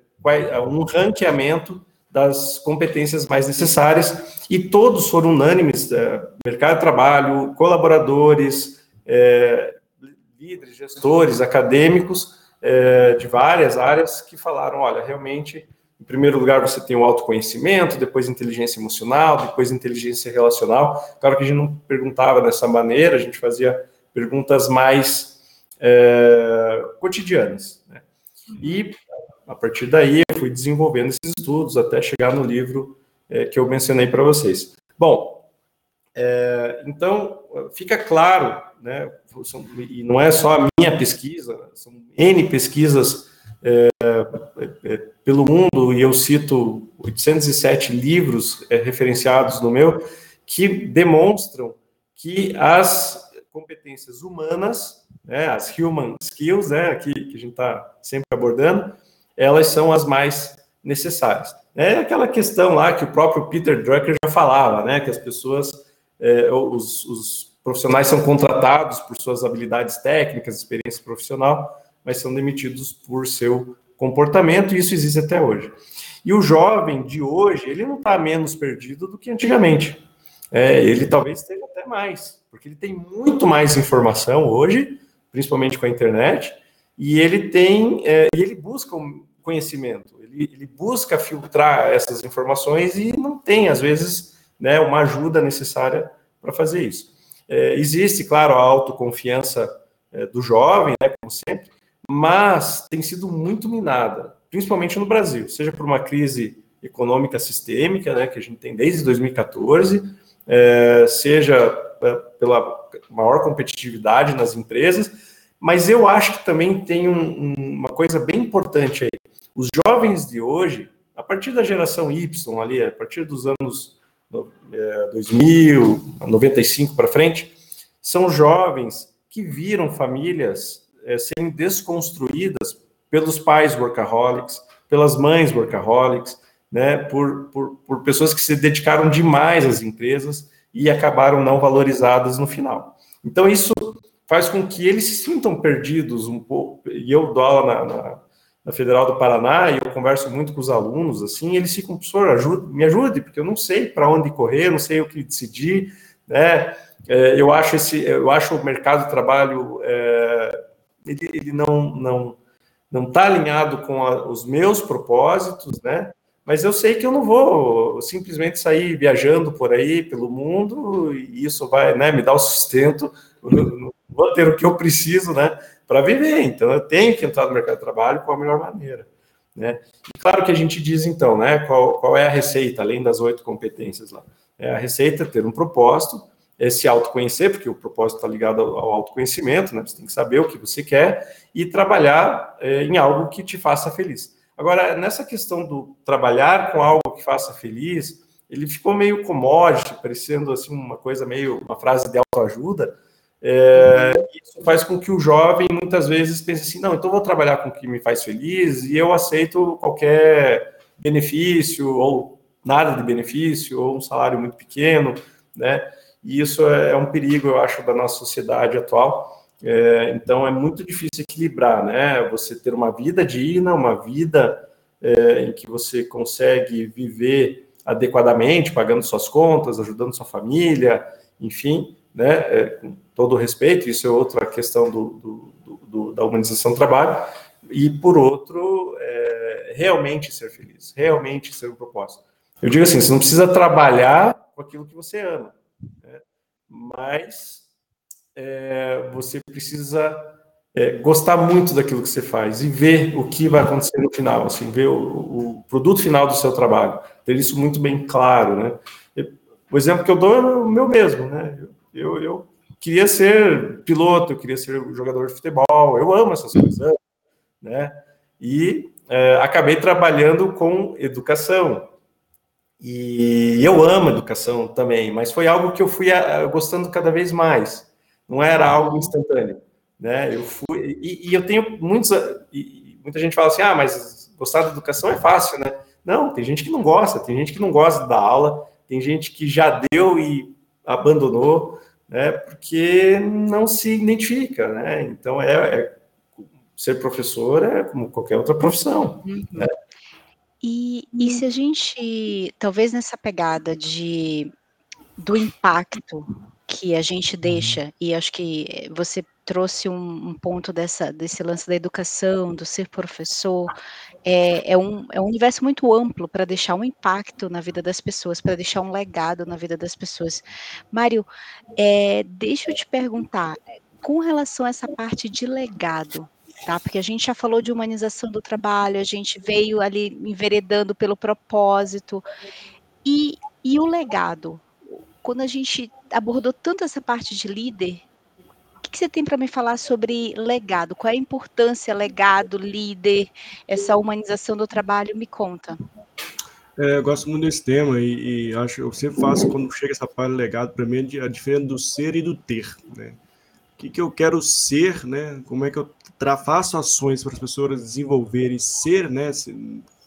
Speaker 3: um ranqueamento das competências mais necessárias e todos foram unânimes, é, mercado de trabalho, colaboradores, é, líderes, gestores, acadêmicos é, de várias áreas que falaram, olha, realmente, em primeiro lugar você tem o autoconhecimento, depois inteligência emocional, depois inteligência relacional. Claro que a gente não perguntava dessa maneira, a gente fazia perguntas mais é, cotidianas. Né? E a partir daí eu fui desenvolvendo esses estudos até chegar no livro é, que eu mencionei para vocês. Bom, é, então fica claro, né, são, e não é só a minha pesquisa, são N pesquisas é, é pelo mundo, e eu cito 807 livros é, referenciados no meu, que demonstram que as competências humanas né, as human skills, né, que, que a gente está sempre abordando, elas são as mais necessárias. É aquela questão lá que o próprio Peter Drucker já falava, né, que as pessoas, é, os, os profissionais são contratados por suas habilidades técnicas, experiência profissional, mas são demitidos por seu comportamento, e isso existe até hoje. E o jovem de hoje, ele não está menos perdido do que antigamente. É, ele talvez esteja até mais, porque ele tem muito mais informação hoje principalmente com a internet, e ele tem, é, e ele busca conhecimento, ele, ele, busca filtrar essas informações e não tem, às vezes, né, uma ajuda necessária para fazer isso. É, existe, claro, a autoconfiança é, do jovem, né, como sempre, mas tem sido muito minada, principalmente no Brasil, seja por uma crise econômica sistêmica, né, que a gente tem desde 2014, é, seja é, pela maior competitividade nas empresas, mas eu acho que também tem um, uma coisa bem importante aí. Os jovens de hoje, a partir da geração Y ali, a partir dos anos é, 2000, 95 para frente, são jovens que viram famílias é, serem desconstruídas pelos pais workaholics, pelas mães workaholics, né, por, por, por pessoas que se dedicaram demais às empresas e acabaram não valorizadas no final. Então, isso faz com que eles se sintam perdidos um pouco. E eu dou aula na, na, na, Federal do Paraná e eu converso muito com os alunos, assim, eles ficam, professor, ajude, me ajude, porque eu não sei para onde correr, não sei o que decidir, né? É, eu acho esse, eu acho o mercado de trabalho, é, ele, ele não não não está alinhado com a, os meus propósitos, né? Mas eu sei que eu não vou simplesmente sair viajando por aí pelo mundo e isso vai, né, me dar o sustento vou ter o que eu preciso, né, para viver. Então, eu tenho que entrar no mercado de trabalho com a melhor maneira, né. E claro que a gente diz, então, né, qual, qual é a receita, além das oito competências lá. É a receita é ter um propósito, é se autoconhecer, porque o propósito está ligado ao, autoconhecimento, né, você tem que saber o que você quer e trabalhar é, em algo que te faça feliz. Agora, nessa questão do trabalhar com algo que faça feliz, ele ficou meio commodity, parecendo assim uma coisa meio, uma frase de autoajuda, é, isso faz com que o jovem muitas vezes pense assim: não, então vou trabalhar com o que me faz feliz e eu aceito qualquer benefício ou nada de benefício ou um salário muito pequeno, né? E isso é um perigo, eu acho, da nossa sociedade atual. É, então é muito difícil equilibrar, né? Você ter uma vida digna, uma vida é, em que você consegue viver adequadamente, pagando suas contas, ajudando sua família, enfim, né? É, com todo respeito, isso é outra questão do, do, do, da humanização do trabalho, e por outro, é, realmente ser feliz, realmente ser um propósito. Eu digo assim, você não precisa trabalhar com aquilo que você ama, né? mas é, você precisa é, gostar muito daquilo que você faz e ver o que vai acontecer no final, assim, ver o, o produto final do seu trabalho, ter isso muito bem claro, né? O exemplo que eu dou é o meu mesmo, né? Eu, eu queria ser piloto, eu queria ser jogador de futebol, eu amo essas coisas, né? E é, acabei trabalhando com educação. E eu amo educação também, mas foi algo que eu fui a, gostando cada vez mais. Não era algo instantâneo, né? Eu fui e, e eu tenho muitos e, muita gente fala assim: "Ah, mas gostar da educação é fácil, né?" Não, tem gente que não gosta, tem gente que não gosta da aula, tem gente que já deu e abandonou, né? Porque não se identifica, né? Então é, é ser professor é como qualquer outra profissão. Uhum. Né?
Speaker 1: E, e se a gente, talvez nessa pegada de do impacto que a gente deixa, e acho que você trouxe um, um, ponto dessa, desse lance da educação, do ser professor, é, é, um, é um universo muito amplo para deixar um impacto na vida das pessoas, para deixar um legado na vida das pessoas. Mário, é, deixa eu te perguntar, com relação a essa parte de legado, tá? Porque a gente já falou de humanização do trabalho, a gente veio ali enveredando pelo propósito. E, e o legado? Quando a gente abordou tanto essa parte de líder, que, que você tem para me falar sobre legado? Qual é a importância, legado, líder, essa humanização do trabalho? Me conta.
Speaker 2: É, eu gosto muito desse tema e, e, acho eu sempre faço quando chega essa parte legado para mim a diferença do ser e do ter, né? O que, que eu quero ser, né? Como é que eu faço ações para as pessoas desenvolverem ser, né,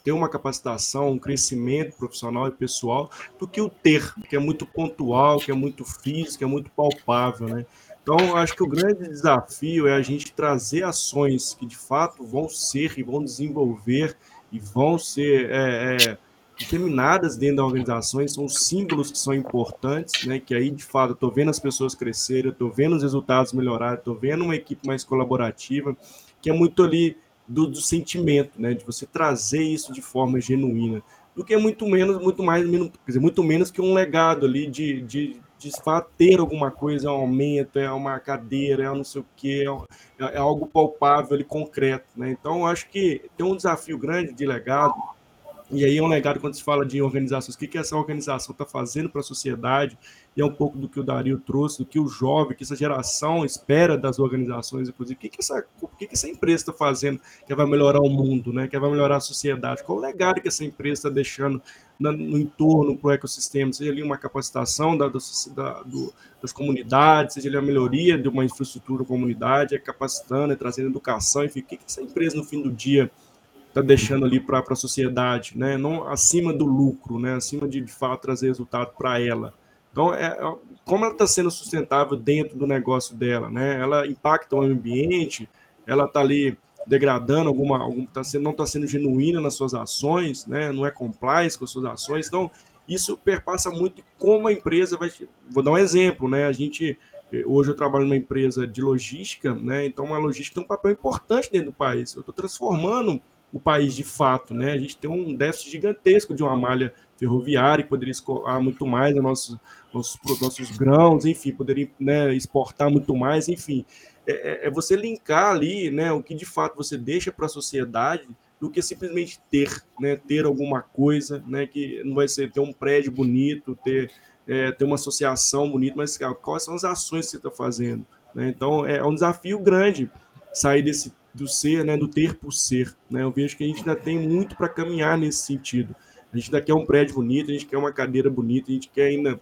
Speaker 2: ter uma capacitação, um crescimento profissional e pessoal, do que o ter, que é muito pontual, que é muito físico, que é muito palpável, né? Então, acho que o grande desafio é a gente trazer ações que de fato vão ser e vão desenvolver e vão ser é, é, determinadas dentro da organização, são símbolos que são importantes, né? Que aí, de fato, eu estou vendo as pessoas crescerem, eu estou vendo os resultados melhorarem, estou vendo uma equipe mais colaborativa, que é muito ali do, do, sentimento, né? De você trazer isso de forma genuína, do que é muito menos, muito mais, quer dizer, muito menos que um legado ali de, de, de fato ter alguma coisa, é um aumento, é uma cadeira, é um não sei o quê, é, é algo palpável e concreto, né? Então, acho que tem um desafio grande de legado e aí é um legado quando se fala de organizações, o que, que essa organização está fazendo para a sociedade, e é um pouco do que o Dario trouxe, do que o jovem, que essa geração espera das organizações, inclusive, o que, que, essa, o que, que essa empresa está fazendo que vai melhorar o mundo, né? que vai melhorar a sociedade, qual o legado que essa empresa está deixando no, no entorno para o ecossistema, seja ali uma capacitação da, da, do, das comunidades, seja ali a melhoria de uma infraestrutura comunidade, é capacitando, é trazendo educação, enfim, o que, que essa empresa no fim do dia está deixando ali para a sociedade, né? Não acima do lucro, né? Acima de de fato trazer resultado para ela. Então, é, é como ela está sendo sustentável dentro do negócio dela, né? Ela impacta o ambiente, ela está ali degradando alguma, algum, tá sendo, não está sendo genuína nas suas ações, né? Não é compliance com as suas ações. Então, isso perpassa muito como a empresa vai. Vou dar um exemplo, né? A gente hoje eu trabalho numa empresa de logística, né? Então, uma logística tem um papel importante dentro do país. Eu estou transformando o país de fato, né? A gente tem um déficit gigantesco de uma malha ferroviária que poderia escoar muito mais os nossos, nossos, nossos grãos, enfim, poderia né, exportar muito mais, enfim. É, é, é você linkar ali né, o que de fato você deixa para a sociedade do que simplesmente ter, né, ter alguma coisa, né, que não vai ser ter um prédio bonito, ter, é, ter uma associação bonita, mas cara, quais são as ações que você está fazendo? Né? Então, é um desafio grande sair desse do ser, né, do ter por ser. Né? Eu vejo que a gente ainda tem muito para caminhar nesse sentido. A gente ainda quer um prédio bonito, a gente quer uma cadeira bonita, a gente quer ainda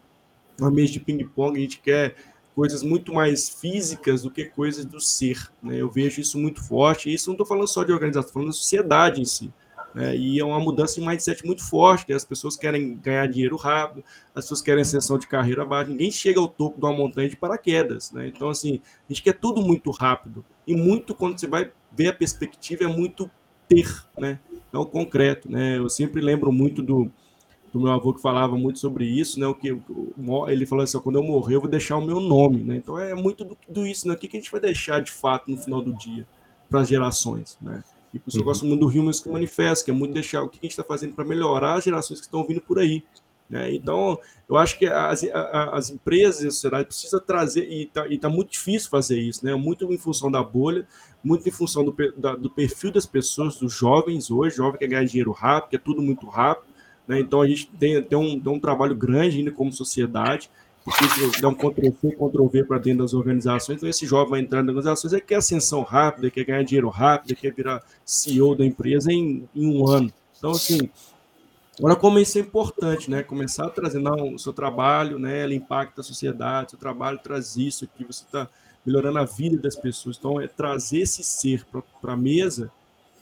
Speaker 2: uma mesa de ping-pong, a gente quer coisas muito mais físicas do que coisas do ser. Né? Eu vejo isso muito forte, e isso não estou falando só de organização, falando da sociedade em si. Né? E é uma mudança de mindset muito forte, né? as pessoas querem ganhar dinheiro rápido, as pessoas querem ascensão de carreira baixa, ninguém chega ao topo de uma montanha de paraquedas. Né? Então, assim, a gente quer tudo muito rápido, e muito, quando você vai ver a perspectiva, é muito ter, né? É o concreto, né? Eu sempre lembro muito do, do meu avô que falava muito sobre isso, né? O que ele falou assim, quando eu morrer eu vou deixar o meu nome, né? Então é muito do, do isso, né? O que, que a gente vai deixar de fato no final do dia para as gerações, né? E por isso uhum. eu gosto muito do Humans que manifesta, que é muito deixar o que a gente está fazendo para melhorar as gerações que estão vindo por aí. Né? Então, eu acho que as, as empresas e a sociedade precisam trazer, e está tá muito difícil fazer isso, né? muito em função da bolha, muito em função do, da, do perfil das pessoas, dos jovens hoje, jovem quer ganhar dinheiro rápido, quer tudo muito rápido. Né? Então, a gente tem, tem, um, tem um trabalho grande ainda como sociedade, porque dá um Ctrl-C, Ctrl-V para dentro das organizações. Então, esse jovem vai entrar nas organizações, ele quer ascensão rápida, quer ganhar dinheiro rápido, quer virar CEO da empresa em, em um ano. Então, assim, Agora, como isso é importante, né? Começar a trazer, não, o seu trabalho, né? Ele impacta a sociedade, seu trabalho traz isso aqui, você está melhorando a vida das pessoas. Então, é trazer esse ser para a mesa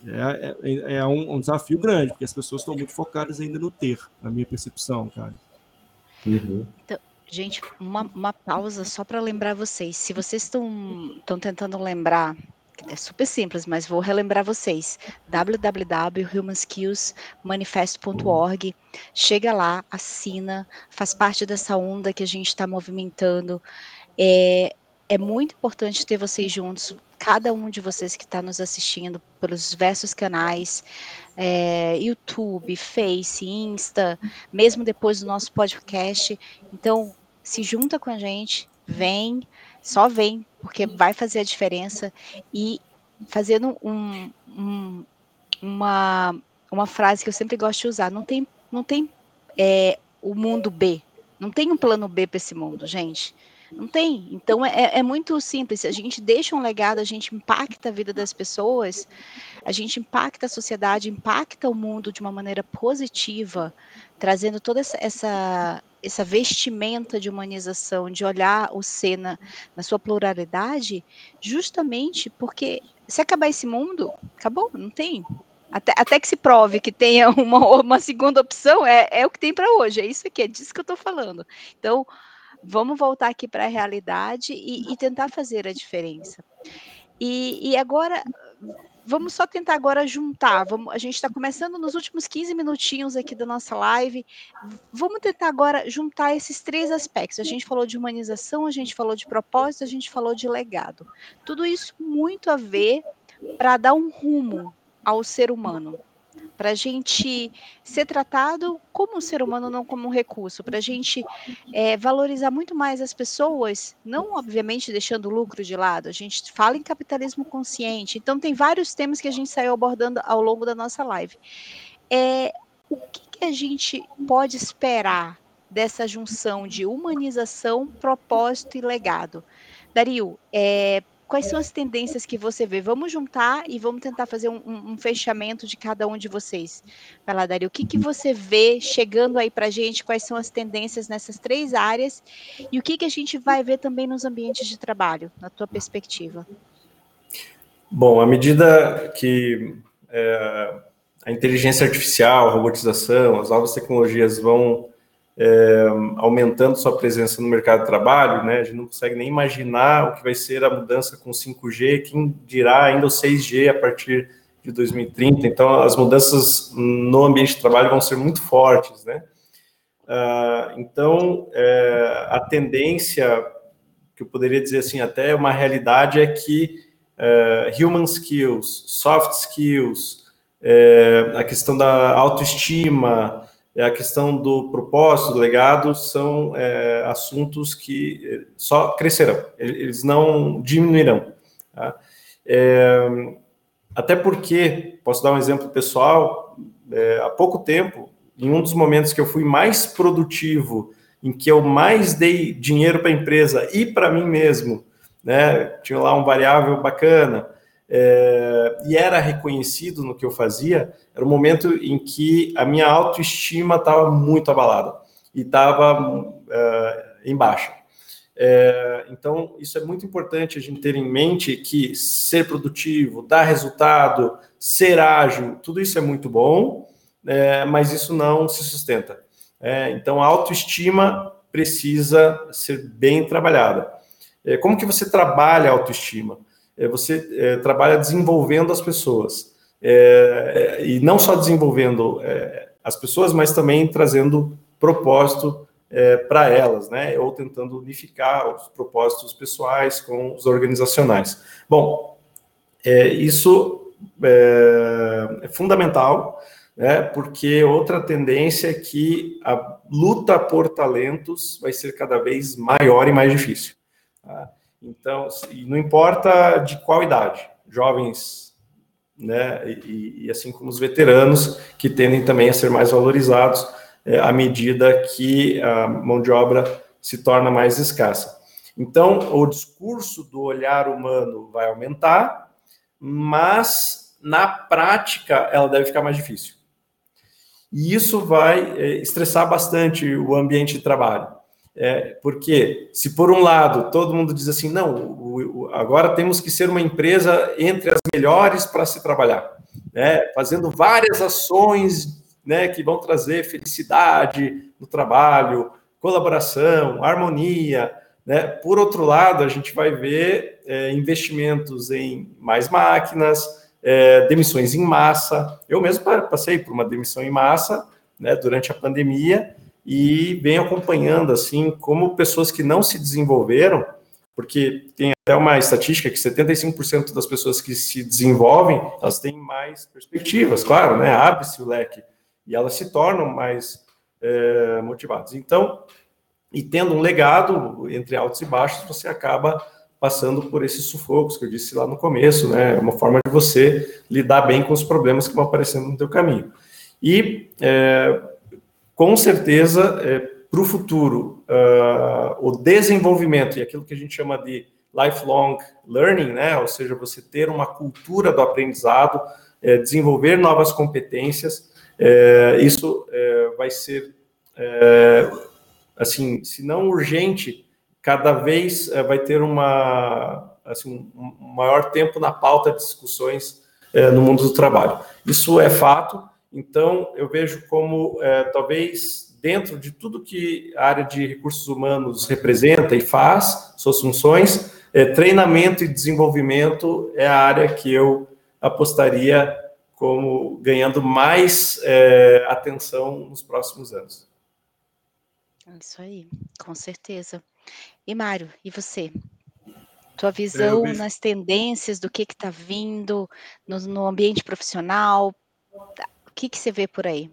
Speaker 2: é, é, é um, um, desafio grande, porque as pessoas estão muito focadas ainda no ter, na minha percepção, cara.
Speaker 1: Uhum. Então, gente, uma, uma pausa só para lembrar vocês. Se vocês estão tentando lembrar é super simples, mas vou relembrar vocês. www.humanskillsmanifesto.org. Chega lá, assina, faz parte dessa onda que a gente está movimentando. É, é muito importante ter vocês juntos, cada um de vocês que está nos assistindo pelos diversos canais, é, YouTube, Face, Insta, mesmo depois do nosso podcast. Então, se junta com a gente, vem, só vem, porque vai fazer a diferença. E fazendo um, um, uma, uma frase que eu sempre gosto de usar: não tem, não tem é, o mundo B, não tem um plano B para esse mundo, gente. Não tem. Então é, é, muito simples. A gente deixa um legado, a gente impacta a vida das pessoas, a gente impacta a sociedade, impacta o mundo de uma maneira positiva, trazendo toda essa, essa, essa vestimenta de humanização, de olhar o ser na, na sua pluralidade, justamente porque se acabar esse mundo, acabou, não tem. Até, até que se prove que tenha uma, uma segunda opção, é, é o que tem para hoje, é isso aqui, é disso que eu estou falando. Então, vamos voltar aqui para a realidade e, e, tentar fazer a diferença. E, e agora, vamos só tentar agora juntar. Vamos, a gente está começando nos últimos 15 minutinhos aqui da nossa live. Vamos tentar agora juntar esses três aspectos. A gente falou de humanização, a gente falou de propósito, a gente falou de legado. Tudo isso muito a ver para dar um rumo ao ser humano para a gente ser tratado como um ser humano, não como um recurso, para a gente é, valorizar muito mais as pessoas, não obviamente deixando o lucro de lado. A gente fala em capitalismo consciente, então tem vários temas que a gente saiu abordando ao longo da nossa live. É, o que, que a gente pode esperar dessa junção de humanização, propósito e legado? Dario, é, quais são as tendências que você vê? Vamos juntar e vamos tentar fazer um, um fechamento de cada um de vocês. Vai lá, Dario, o que, que você vê chegando aí para a gente? Quais são as tendências nessas três áreas? E o que, que a gente vai ver também nos ambientes de trabalho, na tua perspectiva?
Speaker 3: Bom, à medida que é, a inteligência artificial, a robotização, as novas tecnologias vão é, aumentando sua presença no mercado de trabalho, né? A gente não consegue nem imaginar o que vai ser a mudança com 5G, quem dirá ainda o 6G a partir de 2030. Então, as mudanças no ambiente de trabalho vão ser muito fortes, né? Ah, então, é, a tendência, que eu poderia dizer assim, até uma realidade, é que é, human skills, soft skills, é, a questão da autoestima, a questão do propósito, do legado, são é, assuntos que é, só crescerão, eles não diminuirão. Tá? É, até porque, posso dar um exemplo pessoal, é, há pouco tempo, em um dos momentos que eu fui mais produtivo, em que eu mais dei dinheiro para a empresa e para mim mesmo, né, tinha lá um variável bacana, é, e era reconhecido no que eu fazia, era o um momento em que a minha autoestima estava muito abalada e estava é, em baixa. É, então, isso é muito importante a gente ter em mente que ser produtivo, dar resultado, ser ágil, tudo isso é muito bom, é, mas isso não se sustenta. É, então, a autoestima precisa ser bem trabalhada. É, como que você trabalha a autoestima? É, você é, trabalha desenvolvendo as pessoas. É, é, e não só desenvolvendo é, as pessoas, mas também trazendo propósito é, para elas, né? Ou tentando unificar os propósitos pessoais com os organizacionais. Bom, isso é, fundamental, né, porque outra tendência é que a luta por talentos vai ser cada vez maior e mais difícil. Tá? Então, não importa de qual idade, jovens, né, e, e, assim como os veteranos, que tendem também a ser mais valorizados é, à medida que a mão de obra se torna mais escassa. Então, o discurso do olhar humano vai aumentar, mas na prática ela deve ficar mais difícil. E isso vai é, estressar bastante o ambiente de trabalho. É, porque, se por um lado todo mundo diz assim, não, o, o, agora temos que ser uma empresa entre as melhores para se trabalhar, né, fazendo várias ações né, que vão trazer felicidade no trabalho, colaboração, harmonia. Né? Por outro lado, a gente vai ver é, investimentos em mais máquinas, é, demissões em massa. Eu mesmo passei por uma demissão em massa né, durante a pandemia e venho acompanhando assim como pessoas que não se desenvolveram, porque tem até uma estatística que 75% das pessoas que se desenvolvem, elas têm mais perspectivas, claro, né? Abre-se o leque e elas se tornam mais é, motivadas. Então, e tendo um legado entre altos e baixos, você acaba passando por esses sufocos que eu disse lá no começo, né? É uma forma de você lidar bem com os problemas que vão aparecendo no teu caminho. E, é, com certeza, é, para o futuro, uh, o desenvolvimento e aquilo que a gente chama de lifelong learning, né? Ou seja, você ter uma cultura do aprendizado, é, desenvolver novas competências, é, isso é, vai ser, é, assim, se não urgente, cada vez é, vai ter uma, assim, um maior tempo na pauta de discussões no mundo do trabalho. Isso é fato, então eu vejo como é, talvez dentro de tudo que a área de recursos humanos representa e faz, suas funções, treinamento e desenvolvimento é a área que eu apostaria como ganhando mais atenção nos próximos anos.
Speaker 1: Isso aí, com certeza. E Mário, e você? Tua visão vejo... nas tendências do que está vindo no, no, ambiente profissional, que, que você vê por aí?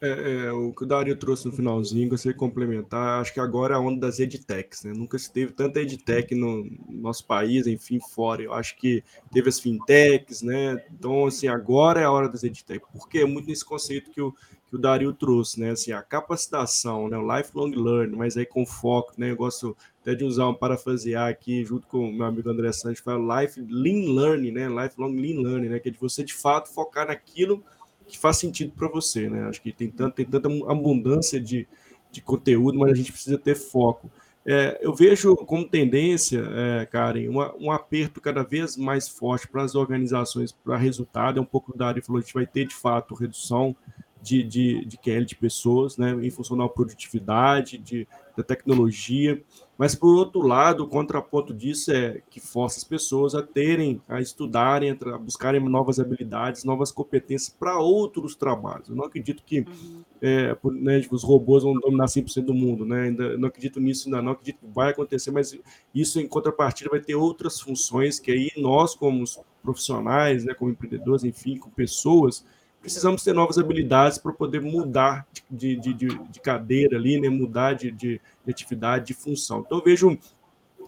Speaker 2: É, é, o que o Dario trouxe no finalzinho, de complementar, acho que agora é a onda das edtechs, né? Nunca se teve tanta edtech no nosso país, enfim, fora. Eu acho que teve as fintechs, né? Então, assim, agora é a hora das edtechs, porque é muito nesse conceito que o, que o Dario trouxe, né? Assim, a capacitação, né? O lifelong learning, mas aí com foco, né? Eu gosto até de usar um parafrasear aqui, junto com o meu amigo André Santos, fala life lean learning, né? Lifelong lean learning, né? Que é de você de fato focar naquilo que faz sentido para você, né? Acho que tem, tanto, tem tanta abundância de, de conteúdo, mas a gente precisa ter foco. É, eu vejo como tendência, é, Karen, uma, um aperto cada vez mais forte para as organizações para resultado. É um pouco da área falou, a gente vai ter de fato redução de, de, de QL de pessoas, né, em função da produtividade, de, da tecnologia, mas por outro lado, o contraponto disso é que força as pessoas a terem, a estudarem, a buscarem novas habilidades, novas competências para outros trabalhos. Eu não acredito que uhum. é, né, os robôs vão dominar 100% do mundo, né? Ainda não acredito nisso, ainda não acredito que vai acontecer, mas isso em contrapartida vai ter outras funções que aí nós, como profissionais, né, como empreendedores, enfim, com pessoas, precisamos ter novas habilidades para poder mudar de, de, de, de, cadeira ali, né? mudar de, de, atividade, de função. Então, vejo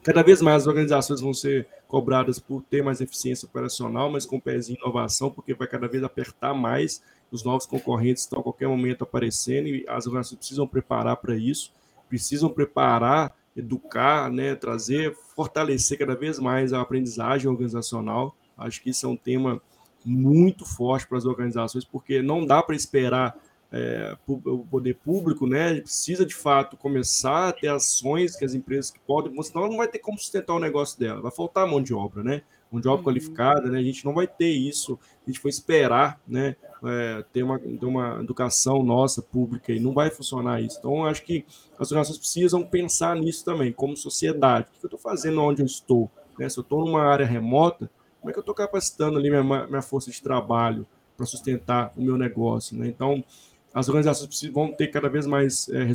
Speaker 2: cada vez mais as organizações vão ser cobradas por ter mais eficiência operacional, mas com pezinho em inovação, porque vai cada vez apertar mais, os novos concorrentes estão a qualquer momento aparecendo e as organizações precisam preparar para isso, precisam preparar, educar, né, trazer, fortalecer cada vez mais a aprendizagem organizacional. Acho que isso é um tema muito forte para as organizações, porque não dá para esperar é, o poder público, né? Precisa de fato começar a ter ações que as empresas que podem, senão não vai ter como sustentar o negócio dela, vai faltar mão de obra, né? Mão de obra uhum. qualificada, né? A gente não vai ter isso, a gente foi esperar, né? É, ter, uma, ter uma educação nossa pública e não vai funcionar isso. Então, acho que as organizações precisam pensar nisso também, como sociedade. O que eu estou fazendo onde eu estou? Né? Se eu estou numa área remota, como é que eu estou capacitando ali minha, minha força de trabalho para sustentar o meu negócio, né? Então, as organizações vão ter cada vez mais é,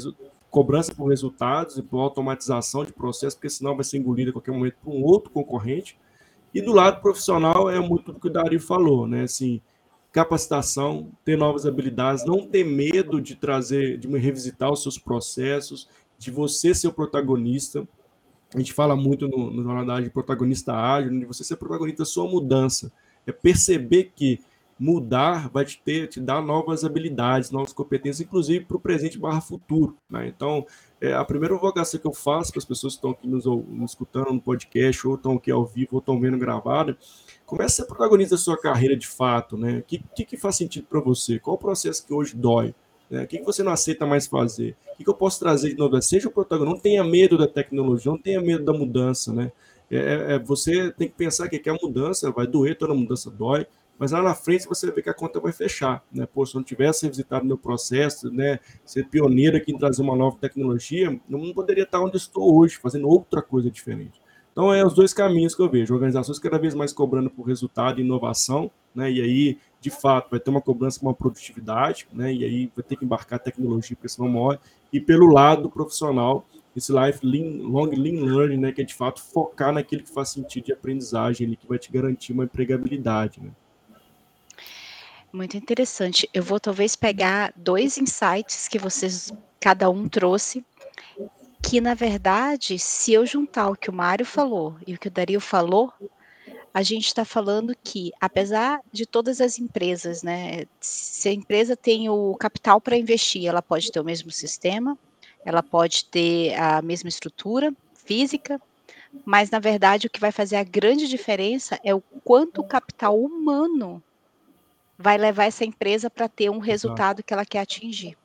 Speaker 2: cobrança por resultados e por automatização de processos, porque senão vai ser engolida a qualquer momento por um outro concorrente. E do lado profissional é muito do que o Dario falou, né? Assim, capacitação, ter novas habilidades, não ter medo de trazer, de revisitar os seus processos, de você ser o protagonista. A gente fala muito no, no jornal de protagonista ágil, de você ser protagonista da sua mudança. É perceber que mudar vai te, ter, te dar novas habilidades, novas competências, inclusive para o presente barra futuro. Né? Então, é, a primeira vocação que eu faço para as pessoas que estão aqui nos, nos, escutando no podcast, ou estão aqui ao vivo, ou estão vendo gravado, comece a ser protagonista da sua carreira de fato. Né? O que, que, que faz sentido para você? Qual o processo que hoje dói? Né? O que, que você não aceita mais fazer? O que, que eu posso trazer de novo? Seja o protagonista, não tenha medo da tecnologia, não tenha medo da mudança. Né? É, é, é você tem que pensar que, a mudança vai doer, toda mudança dói, mas lá na frente você ver que a conta vai fechar, né? Pô, se eu não tivesse visitado meu processo, né, ser pioneiro aqui em trazer uma nova tecnologia, não poderia estar onde estou hoje, fazendo outra coisa diferente. Então, é os dois caminhos que eu vejo. Organizações cada vez mais cobrando por resultado e inovação, né? E aí, de fato, vai ter uma cobrança com uma produtividade, né? E aí vai ter que embarcar tecnologia, porque senão morre. E pelo lado profissional, esse life lean, long lean learning, né? Que é de fato focar naquilo que faz sentido de aprendizagem, ali, que vai te garantir uma empregabilidade, né?
Speaker 1: Muito interessante. Eu vou talvez pegar dois insights que vocês cada um trouxe, que na verdade, se eu juntar o que o Mário falou e o que o Dario falou, a gente está falando que, apesar de todas as empresas, né, se a empresa tem o capital para investir, ela pode ter o mesmo sistema, ela pode ter a mesma estrutura física, mas na verdade o que vai fazer a grande diferença é o quanto o capital humano vai levar essa empresa para ter um resultado que ela quer atingir.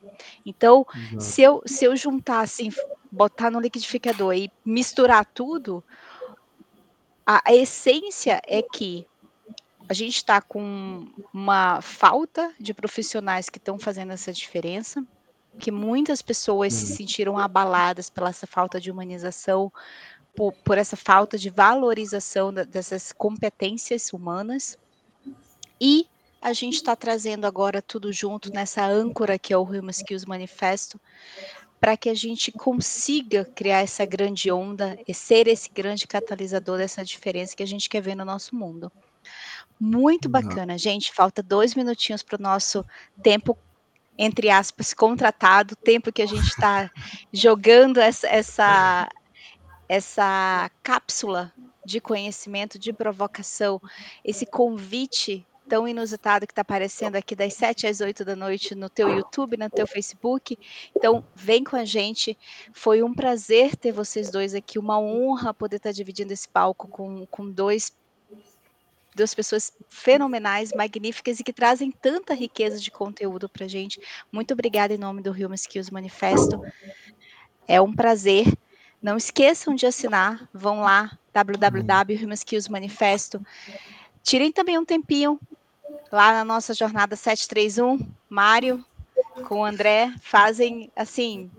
Speaker 1: Então, se eu, se eu juntar assim, botar no liquidificador e misturar tudo, a, a essência é que a gente está com uma falta de profissionais que estão fazendo essa diferença, que muitas pessoas se uhum. sentiram abaladas pela essa falta de humanização, por, por essa falta de valorização da, dessas competências humanas, e a gente está trazendo agora tudo junto nessa âncora que é o Human Skills Manifesto, para que a gente consiga criar essa grande onda e ser esse grande catalisador dessa diferença que a gente quer ver no nosso mundo. Muito bacana, gente. Falta dois minutinhos para o nosso tempo, entre aspas, contratado, tempo que a gente está jogando essa, essa, essa cápsula de conhecimento, de provocação, esse convite tão inusitado que está aparecendo aqui das 7 às 8 da noite no teu YouTube, no teu Facebook. Então, vem com a gente. Foi um prazer ter vocês dois aqui, uma honra poder estar dividindo esse palco com, com dois duas pessoas fenomenais, magníficas e que trazem tanta riqueza de conteúdo para gente. Muito obrigada em nome do Human Skills Manifesto. É um prazer. Não esqueçam de assinar. Vão lá, www.humanskillsmanifesto. Tirem também um tempinho lá na nossa jornada 731, Mário com o André fazem assim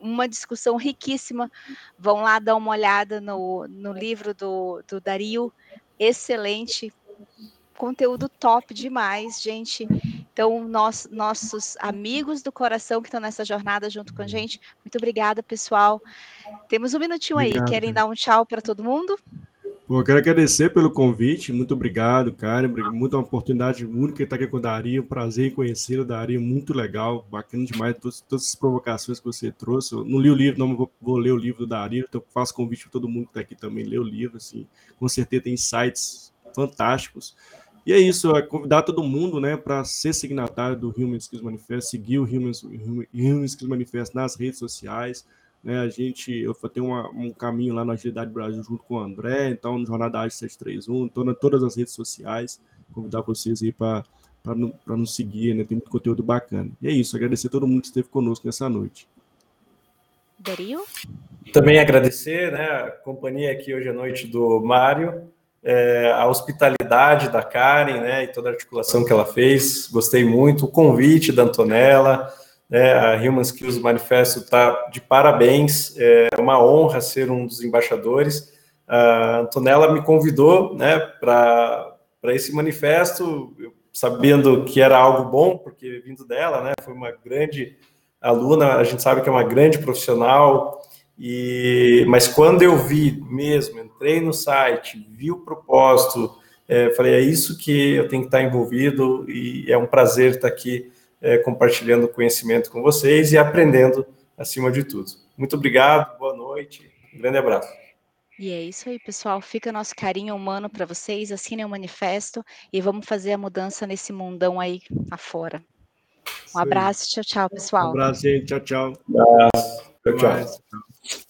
Speaker 1: uma discussão riquíssima. Vão lá dar uma olhada no, no livro do, do Dario, excelente, conteúdo top demais, gente. Então, nós, nossos amigos do coração que estão nessa jornada junto com a gente, muito obrigada, pessoal. Temos um minutinho Obrigado. aí. Querem dar um tchau para todo mundo?
Speaker 2: Bom, eu quero agradecer pelo convite, muito obrigado, cara. Muito uma oportunidade única estar aqui com o Dario, um prazer em conhecê-lo, Dario, muito legal, bacana demais, todas, todas as provocações que você trouxe. Eu não li o livro, não vou, vou ler o livro do Dario, então faço convite para todo mundo que está aqui também ler o livro, assim, com certeza tem insights fantásticos. E é isso, é convidar todo mundo, né, para ser signatário do Human Skills Manifesto, seguir o Human, Human Skills Manifesto nas redes sociais, né, a gente, eu tenho uma, um caminho lá na Agilidade Brasil junto com o André, então no Jornada Ágil 731, estou em todas as redes sociais, convidar vocês aí para nos seguir, né, tem muito conteúdo bacana. E é isso, agradecer a todo mundo que esteve conosco nessa noite.
Speaker 1: Dario?
Speaker 3: Também agradecer né, a companhia aqui hoje à noite do Mário, é, a hospitalidade da Karen né, e toda a articulação que ela fez, gostei muito, o convite da Antonella, né, a Human Skills Manifesto está de parabéns, é uma honra ser um dos embaixadores. A Antonella me convidou né, para esse manifesto, sabendo que era algo bom, porque vindo dela, né, foi uma grande aluna, a gente sabe que é uma grande profissional, E, mas quando eu vi mesmo, entrei no site, vi o propósito, é, falei, é isso que eu tenho que estar envolvido e é um prazer estar aqui é, compartilhando conhecimento com vocês e aprendendo acima de tudo. Muito obrigado, boa noite, um grande abraço.
Speaker 1: E é isso aí, pessoal. Fica nosso carinho humano para vocês. Assinem o manifesto e vamos fazer a mudança nesse mundão aí afora. Um abraço, tchau, tchau, pessoal.
Speaker 2: Um abraço, gente. Tchau, tchau.
Speaker 3: Um abraço. Tchau, tchau.